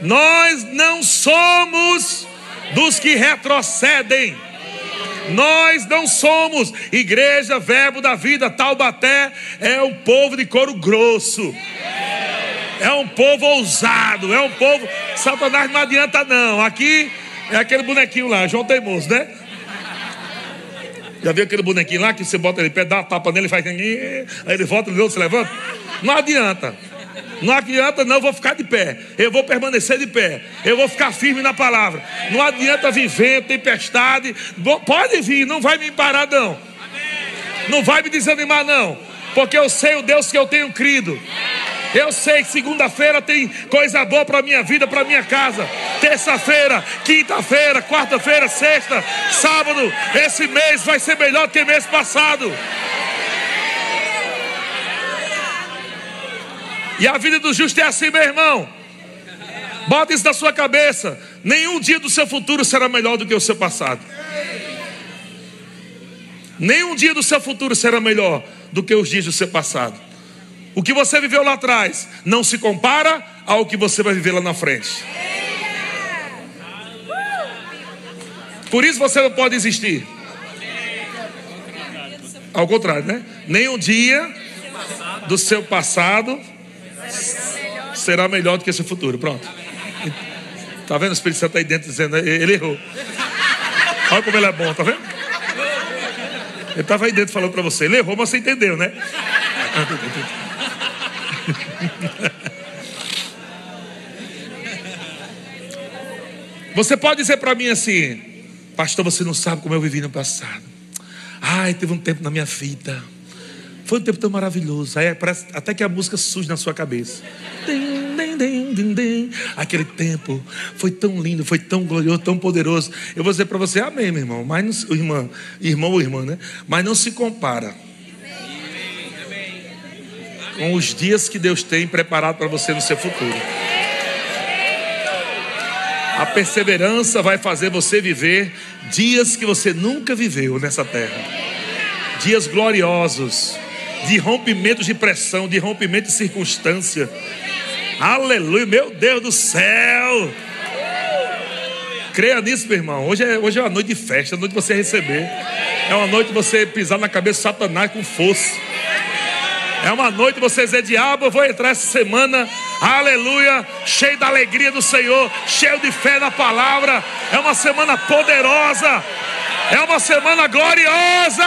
Nós não somos dos que retrocedem. Nós não somos igreja, verbo da vida, Taubaté é um povo de couro grosso. É um povo ousado, é um povo. Satanás não adianta, não. Aqui é aquele bonequinho lá, João Teimoso, né? Já viu aquele bonequinho lá que você bota ele pé, dá uma tapa nele, faz. Aí ele volta, ele se levanta? Não adianta. Não adianta, não, eu vou ficar de pé. Eu vou permanecer de pé. Eu vou ficar firme na palavra. Não adianta vir vento, tempestade. Pode vir, não vai me parar, não. Não vai me desanimar, não. Porque eu sei o Deus que eu tenho crido. Eu sei que segunda-feira tem coisa boa para minha vida, para minha casa. Terça-feira, quinta-feira, quarta-feira, sexta, sábado. Esse mês vai ser melhor que mês passado. E a vida do justo é assim, meu irmão. Bota isso na sua cabeça. Nenhum dia do seu futuro será melhor do que o seu passado. Nenhum dia do seu futuro será melhor do que os dias do seu passado. O que você viveu lá atrás não se compara ao que você vai viver lá na frente. Por isso você não pode existir. Ao contrário, né? Nenhum dia do seu passado será melhor do que seu futuro. Pronto. Tá vendo? O Espírito Santo aí dentro dizendo, ele errou. Olha como ele é bom, tá vendo? Ele estava aí dentro falando para você, ele errou, mas você entendeu, né? Você pode dizer para mim assim, pastor, você não sabe como eu vivi no passado. Ai, teve um tempo na minha vida. Foi um tempo tão maravilhoso. Aí parece até que a música surge na sua cabeça. Aquele tempo foi tão lindo, foi tão glorioso, tão poderoso. Eu vou dizer para você, amém, meu irmão. Mas não, irmã, irmão ou irmã, né? Mas não se compara com os dias que Deus tem preparado para você no seu futuro. A perseverança vai fazer você viver dias que você nunca viveu nessa terra. Dias gloriosos, de rompimentos de pressão, de rompimento de circunstância. Aleluia, meu Deus do céu. Creia nisso, meu irmão. Hoje é, hoje é uma noite de festa, é uma noite de você receber. É uma noite de você pisar na cabeça de Satanás com força. É uma noite você dizer, diabo, eu vou entrar essa semana, aleluia, cheio da alegria do Senhor, cheio de fé na palavra. É uma semana poderosa, é uma semana gloriosa.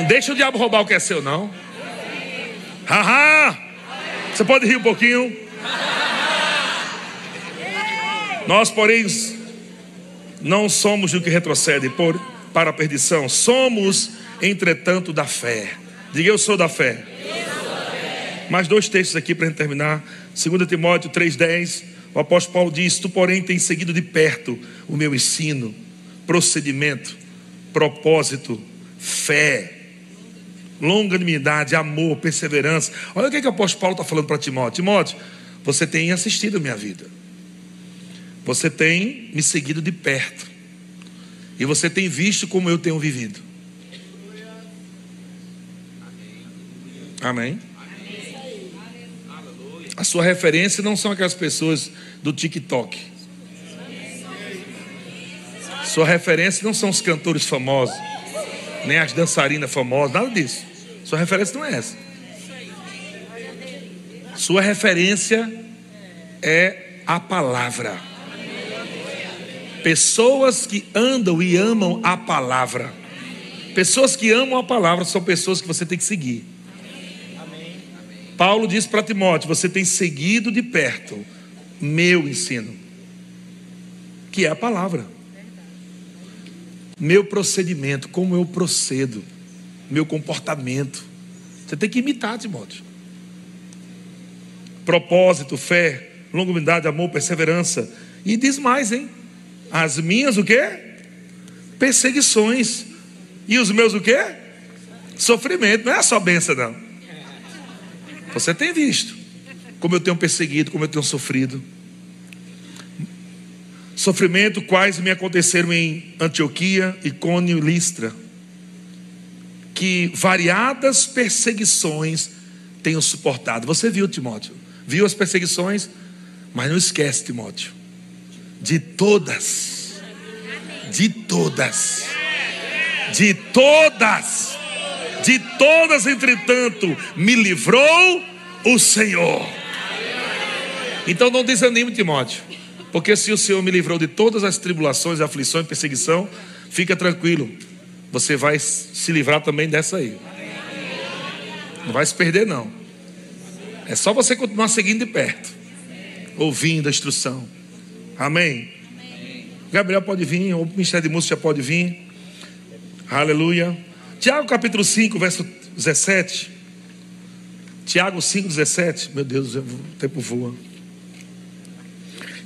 Não deixa o diabo roubar o que é seu, não. Haha! Você pode rir um pouquinho? Nós, porém, não somos do que retrocede, por para a perdição. Somos, entretanto, da fé. Diga eu sou da fé. Mais dois textos aqui para terminar. 2 Timóteo 3,10. O apóstolo Paulo diz: Tu, porém, tens seguido de perto o meu ensino, procedimento, propósito, fé, longanimidade, amor, perseverança. Olha o que, que o apóstolo Paulo está falando para Timóteo: Timóteo, você tem assistido a minha vida, você tem me seguido de perto, e você tem visto como eu tenho vivido. Amém? A sua referência não são aquelas pessoas do TikTok. Sua referência não são os cantores famosos, nem as dançarinas famosas, nada disso. Sua referência não é essa. Sua referência é a palavra. Pessoas que andam e amam a palavra. Pessoas que amam a palavra são pessoas que você tem que seguir. Paulo diz para Timóteo: Você tem seguido de perto meu ensino, que é a palavra, meu procedimento, como eu procedo, meu comportamento. Você tem que imitar, Timóteo. Propósito, fé, longanimidade, amor, perseverança. E diz mais, hein? As minhas o quê? Perseguições. E os meus o quê? Sofrimento. Não é só benção, não. Você tem visto como eu tenho perseguido, como eu tenho sofrido. Sofrimento quais me aconteceram em Antioquia, Icônio e Listra. Que variadas perseguições tenho suportado. Você viu, Timóteo? Viu as perseguições? Mas não esquece, Timóteo, de todas, de todas, de todas de todas, entretanto, me livrou o Senhor. Então não desanime, Timóteo, porque se o Senhor me livrou de todas as tribulações, aflições, perseguição, fica tranquilo, você vai se livrar também dessa aí. Não vai se perder, não. É só você continuar seguindo de perto, ouvindo a instrução. Amém. Gabriel pode vir, o Ministério de Música pode vir. Aleluia. Tiago capítulo 5, verso 17. Tiago 5, 17. Meu Deus, o tempo voa.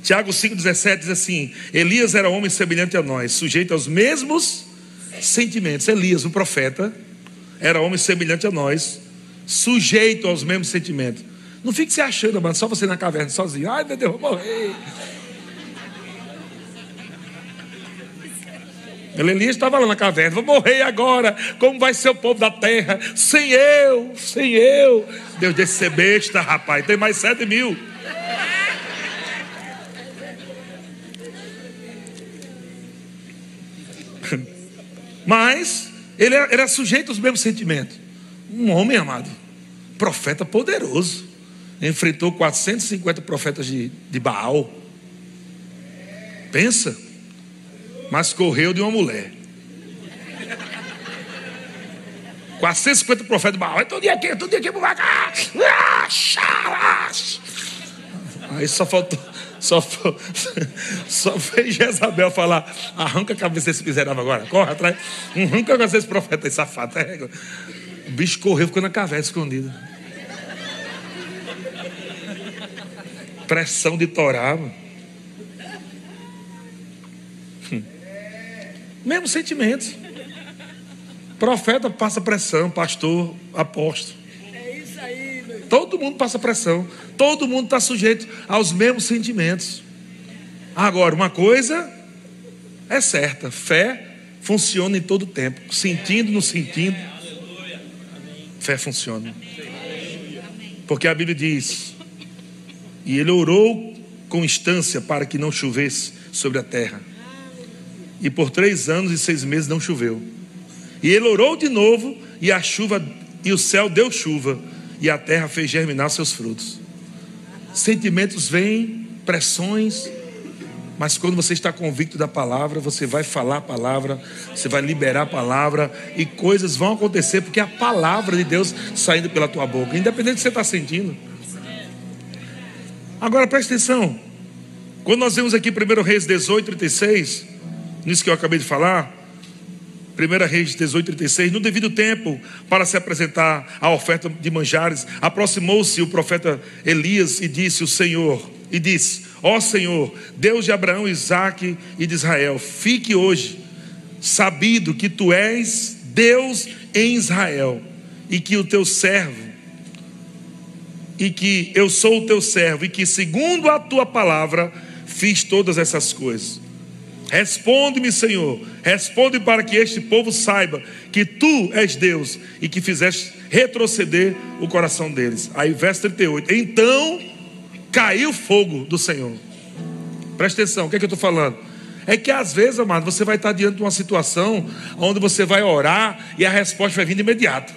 Tiago 5, 17 diz assim: Elias era homem semelhante a nós, sujeito aos mesmos sentimentos. Elias, o profeta, era homem semelhante a nós, sujeito aos mesmos sentimentos. Não fique se achando, mano, só você na caverna sozinho. Ai, meu Deus, vou morrer. Elias estava lá na caverna, vou morrer agora. Como vai ser o povo da terra? Sem eu, sem eu. Deus disse: ser besta, rapaz, tem mais sete mil. Mas ele era sujeito aos mesmos sentimentos. Um homem amado, profeta poderoso. Enfrentou 450 profetas de, de Baal. Pensa mas correu de uma mulher. 450 profetas de Baal. Todo dia aqui, todo dia aqui cá. Aí só faltou. Só, só fez Jezabel falar: arranca a cabeça desse miserável agora, corre atrás, arranca a cabeça desse profeta aí, safado. O bicho correu, ficou na caverna escondido. Pressão de Torá, mano. Mesmos sentimentos. Profeta passa pressão, pastor, apóstolo. É isso aí, meu. Todo mundo passa pressão. Todo mundo está sujeito aos mesmos sentimentos. Agora, uma coisa é certa: fé funciona em todo tempo. Sentindo, não sentindo. Fé funciona. Porque a Bíblia diz: E ele orou com instância para que não chovesse sobre a terra e por três anos e seis meses não choveu. E ele orou de novo, e a chuva, e o céu deu chuva, e a terra fez germinar seus frutos. Sentimentos vêm, pressões, mas quando você está convicto da palavra, você vai falar a palavra, você vai liberar a palavra, e coisas vão acontecer, porque a palavra de Deus saindo pela tua boca, independente do que você está sentindo. Agora preste atenção. Quando nós vemos aqui 1 Reis 18, 36, nisso que eu acabei de falar, 1 Reis 18, 36, no devido tempo, para se apresentar a oferta de manjares, aproximou-se o profeta Elias e disse: O Senhor, e disse: Ó Senhor, Deus de Abraão, Isaque e de Israel, fique hoje sabido que tu és Deus em Israel, e que o teu servo, e que eu sou o teu servo, e que segundo a tua palavra fiz todas essas coisas. Responde-me, Senhor, responde para que este povo saiba que tu és Deus e que fizeste retroceder o coração deles. Aí, verso 38. Então caiu fogo do Senhor. Presta atenção, o que é que eu estou falando? É que às vezes, amado, você vai estar diante de uma situação onde você vai orar e a resposta vai vir de imediato.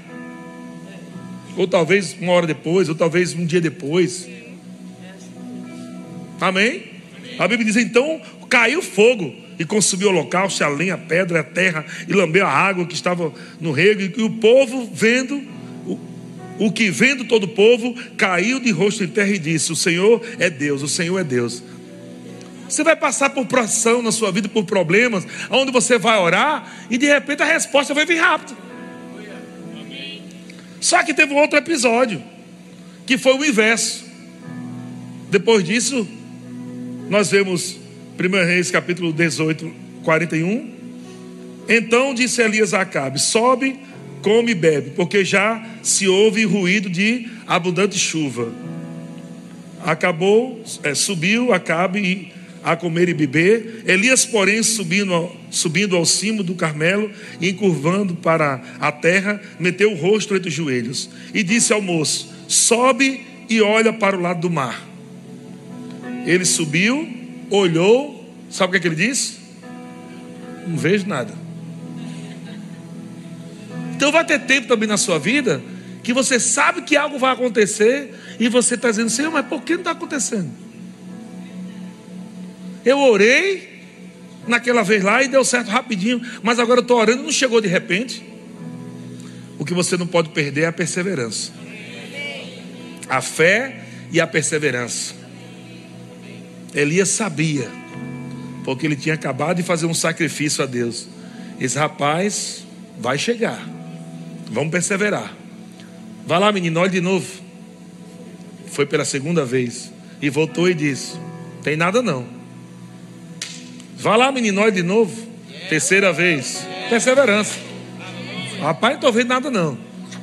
Ou talvez uma hora depois, ou talvez um dia depois. Amém? A Bíblia diz: então caiu fogo e consumiu o holocausto, a lenha, a pedra, a terra, e lambeu a água que estava no rego, e o povo, vendo, o, o que vendo todo o povo, caiu de rosto em terra e disse: O Senhor é Deus, o Senhor é Deus. Você vai passar por pressão na sua vida, por problemas, onde você vai orar e de repente a resposta vai vir rápido. Só que teve um outro episódio, que foi o inverso. Depois disso, nós vemos 1 Reis capítulo 18, 41. Então disse Elias a Acabe: Sobe, come e bebe, porque já se ouve ruído de abundante chuva. Acabou, é, subiu Acabe a comer e beber. Elias, porém, subindo ao, subindo ao cimo do Carmelo encurvando para a terra, meteu o rosto entre os joelhos e disse ao moço: Sobe e olha para o lado do mar. Ele subiu, olhou, sabe o que, é que ele disse? Não vejo nada. Então vai ter tempo também na sua vida que você sabe que algo vai acontecer e você está dizendo, Senhor, mas por que não está acontecendo? Eu orei naquela vez lá e deu certo rapidinho, mas agora eu estou orando e não chegou de repente. O que você não pode perder é a perseverança, a fé e a perseverança. Elias sabia, porque ele tinha acabado de fazer um sacrifício a Deus. Esse rapaz vai chegar, vamos perseverar. Vai lá, menino, olhe de novo. Foi pela segunda vez e voltou e disse: Tem nada não. Vá lá, menino, olha de novo. Terceira vez. Perseverança. Rapaz, não estou vendo nada não.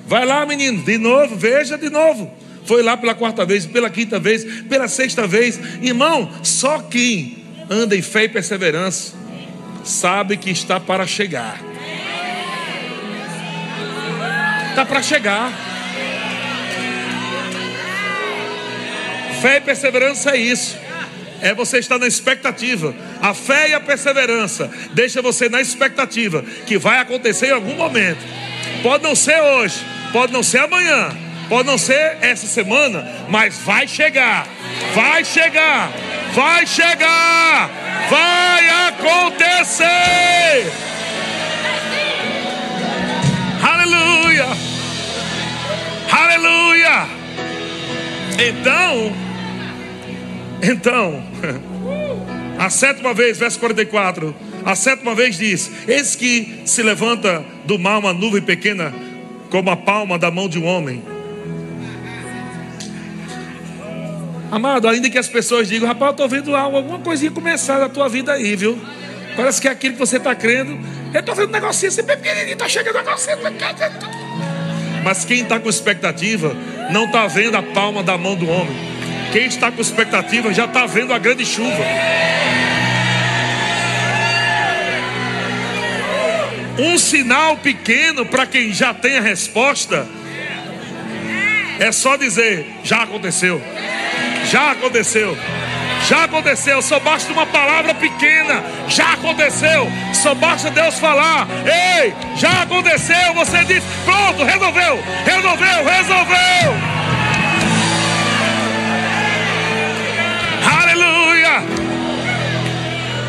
Vai lá, menino, de novo, veja de novo. Foi lá pela quarta vez, pela quinta vez, pela sexta vez. Irmão, só quem anda em fé e perseverança sabe que está para chegar. Está para chegar. Fé e perseverança é isso é você estar na expectativa. A fé e a perseverança deixa você na expectativa que vai acontecer em algum momento. Pode não ser hoje, pode não ser amanhã, pode não ser essa semana, mas vai chegar. Vai chegar. Vai chegar. Vai acontecer. Aleluia. Aleluia. Então, então, a sétima vez, verso 44, a sétima vez diz: Eis que se levanta do mar uma nuvem pequena, como a palma da mão de um homem. Amado, ainda que as pessoas digam, rapaz, eu estou vendo algo, alguma coisinha começar na tua vida aí, viu? Parece que é aquilo que você está crendo. Eu estou vendo um negocinho assim, bem pequenininho, está chegando um negocinho. Mas quem está com expectativa, não está vendo a palma da mão do homem. Quem está com expectativa já está vendo a grande chuva. Um sinal pequeno para quem já tem a resposta é só dizer: já aconteceu, já aconteceu, já aconteceu. Só basta uma palavra pequena, já aconteceu. Só basta Deus falar: ei, já aconteceu. Você diz: pronto, resolveu, resolveu, resolveu.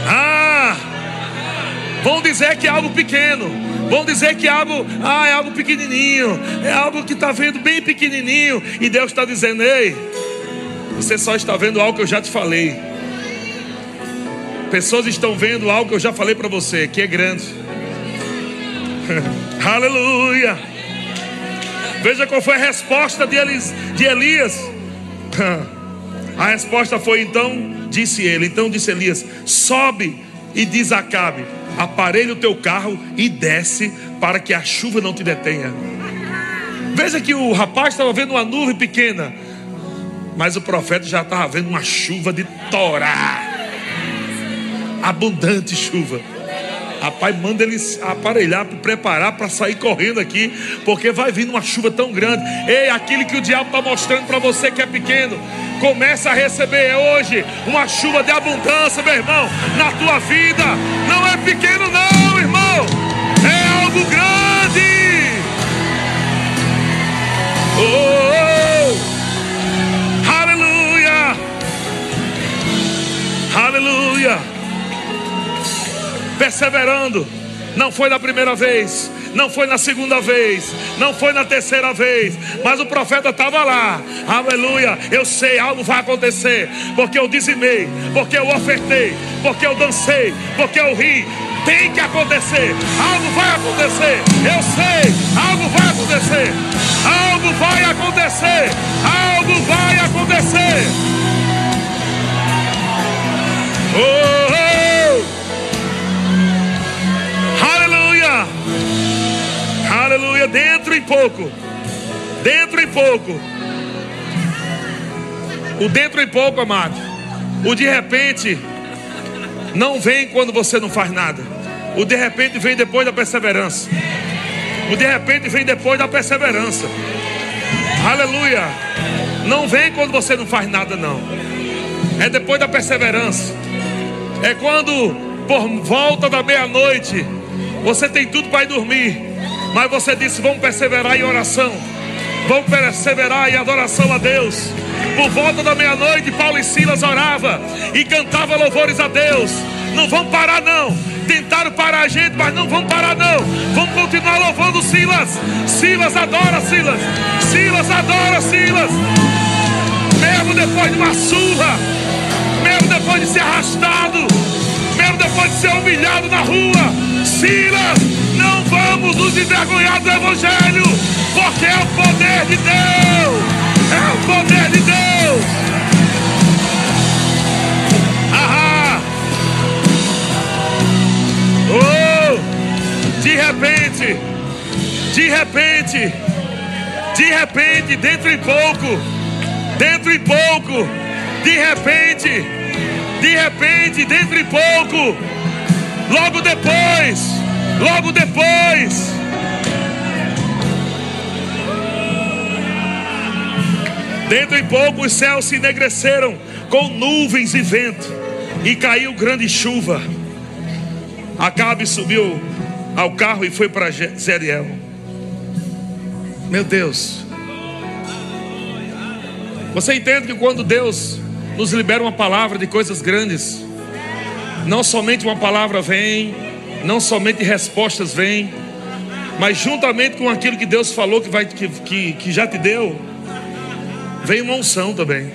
Ah, vão dizer que é algo pequeno. Vão dizer que é algo, ah, é algo pequenininho, é algo que está vendo bem pequenininho, e Deus está dizendo: ei, você só está vendo algo que eu já te falei. Pessoas estão vendo algo que eu já falei para você, que é grande. Aleluia. Veja qual foi a resposta de. De Elias. A resposta foi então Disse ele, então disse Elias: sobe e diz a Acabe: o teu carro e desce para que a chuva não te detenha. Veja que o rapaz estava vendo uma nuvem pequena, mas o profeta já estava vendo uma chuva de Torá abundante chuva. Rapaz, manda eles aparelhar, preparar para sair correndo aqui, porque vai vir uma chuva tão grande. Ei, aquilo que o diabo está mostrando para você que é pequeno, começa a receber hoje uma chuva de abundância, meu irmão, na tua vida. Não é pequeno, não, irmão, é algo grande. Oh, oh. Aleluia perseverando. Não foi na primeira vez, não foi na segunda vez, não foi na terceira vez, mas o profeta estava lá. Aleluia. Eu sei, algo vai acontecer, porque eu dizimei, porque eu ofertei, porque eu dancei, porque eu ri. Tem que acontecer, algo vai acontecer. Eu sei, algo vai acontecer, algo vai acontecer, algo vai acontecer. Oh, oh. Aleluia. Dentro em pouco. Dentro em pouco. O dentro em pouco, amado. O de repente não vem quando você não faz nada. O de repente vem depois da perseverança. O de repente vem depois da perseverança. Aleluia. Não vem quando você não faz nada, não. É depois da perseverança. É quando, por volta da meia-noite, você tem tudo para ir dormir. Mas você disse: vamos perseverar em oração. Vamos perseverar em adoração a Deus. Por volta da meia-noite, Paulo e Silas orava e cantava louvores a Deus. Não vamos parar não. Tentaram parar a gente, mas não vamos parar não. Vamos continuar louvando Silas. Silas adora Silas. Silas adora Silas. Mesmo depois de uma surra, mesmo depois de ser arrastado, mesmo depois de ser humilhado na rua, Silas não vamos nos envergonhar do Evangelho, porque é o poder de Deus. É o poder de Deus. Ahá. Oh, de repente, de repente, de repente, dentro em pouco, dentro em pouco, de repente, de repente, dentro em pouco, logo depois Logo depois, dentro em pouco os céus se enegreceram com nuvens e vento, e caiu grande chuva. Acabe subiu ao carro e foi para Zeriel. Meu Deus. Você entende que quando Deus nos libera uma palavra de coisas grandes, não somente uma palavra vem não somente respostas vêm, mas juntamente com aquilo que Deus falou que, vai, que, que, que já te deu, vem uma unção também.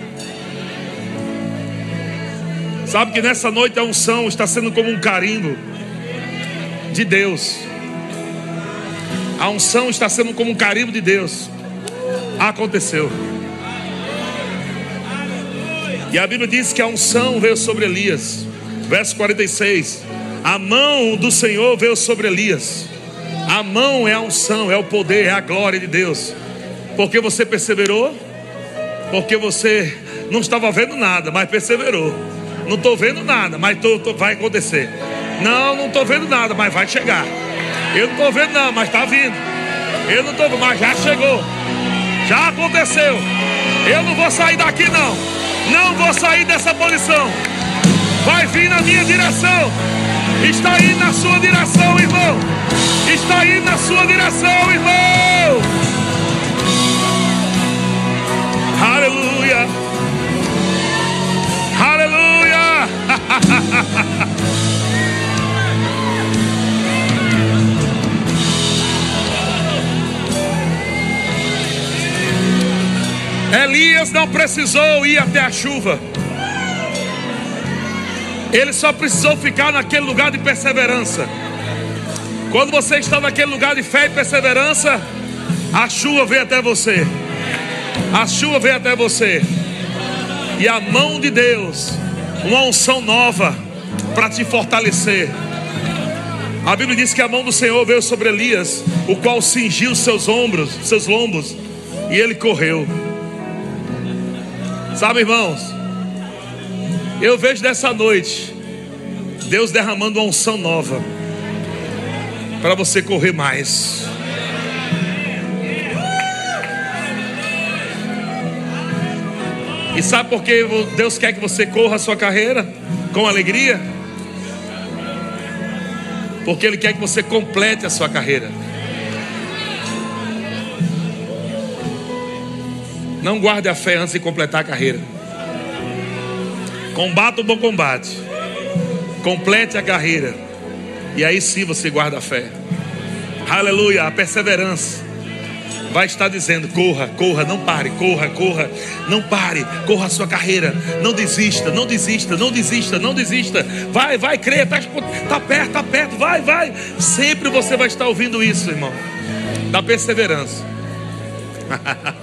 Sabe que nessa noite a unção está sendo como um carimbo de Deus. A unção está sendo como um carimbo de Deus. Aconteceu. E a Bíblia diz que a unção veio sobre Elias. Verso 46. A mão do Senhor veio sobre Elias. A mão é a unção, é o poder, é a glória de Deus. Porque você perseverou? Porque você não estava vendo nada, mas perseverou. Não estou vendo nada, mas tô, tô, vai acontecer. Não, não estou vendo nada, mas vai chegar. Eu não estou vendo não, mas está vindo. Eu não estou, mas já chegou. Já aconteceu. Eu não vou sair daqui não. Não vou sair dessa posição. Vai vir na minha direção. Está aí na sua direção, irmão. Está aí na sua direção, irmão. Aleluia. Aleluia. Elias não precisou ir até a chuva. Ele só precisou ficar naquele lugar de perseverança. Quando você está naquele lugar de fé e perseverança, a chuva vem até você. A chuva vem até você. E a mão de Deus, uma unção nova para te fortalecer. A Bíblia diz que a mão do Senhor veio sobre Elias, o qual cingiu seus ombros, seus lombos, e ele correu. Sabe, irmãos, eu vejo nessa noite Deus derramando uma unção nova para você correr mais. E sabe por que Deus quer que você corra a sua carreira com alegria? Porque Ele quer que você complete a sua carreira. Não guarde a fé antes de completar a carreira. Combata o bom combate. Complete a carreira. E aí sim você guarda a fé. Aleluia, a perseverança vai estar dizendo: corra, corra, não pare, corra, corra, não pare, corra a sua carreira, não desista, não desista, não desista, não desista. Vai, vai, creia, está tá perto, está perto, vai, vai. Sempre você vai estar ouvindo isso, irmão, da perseverança.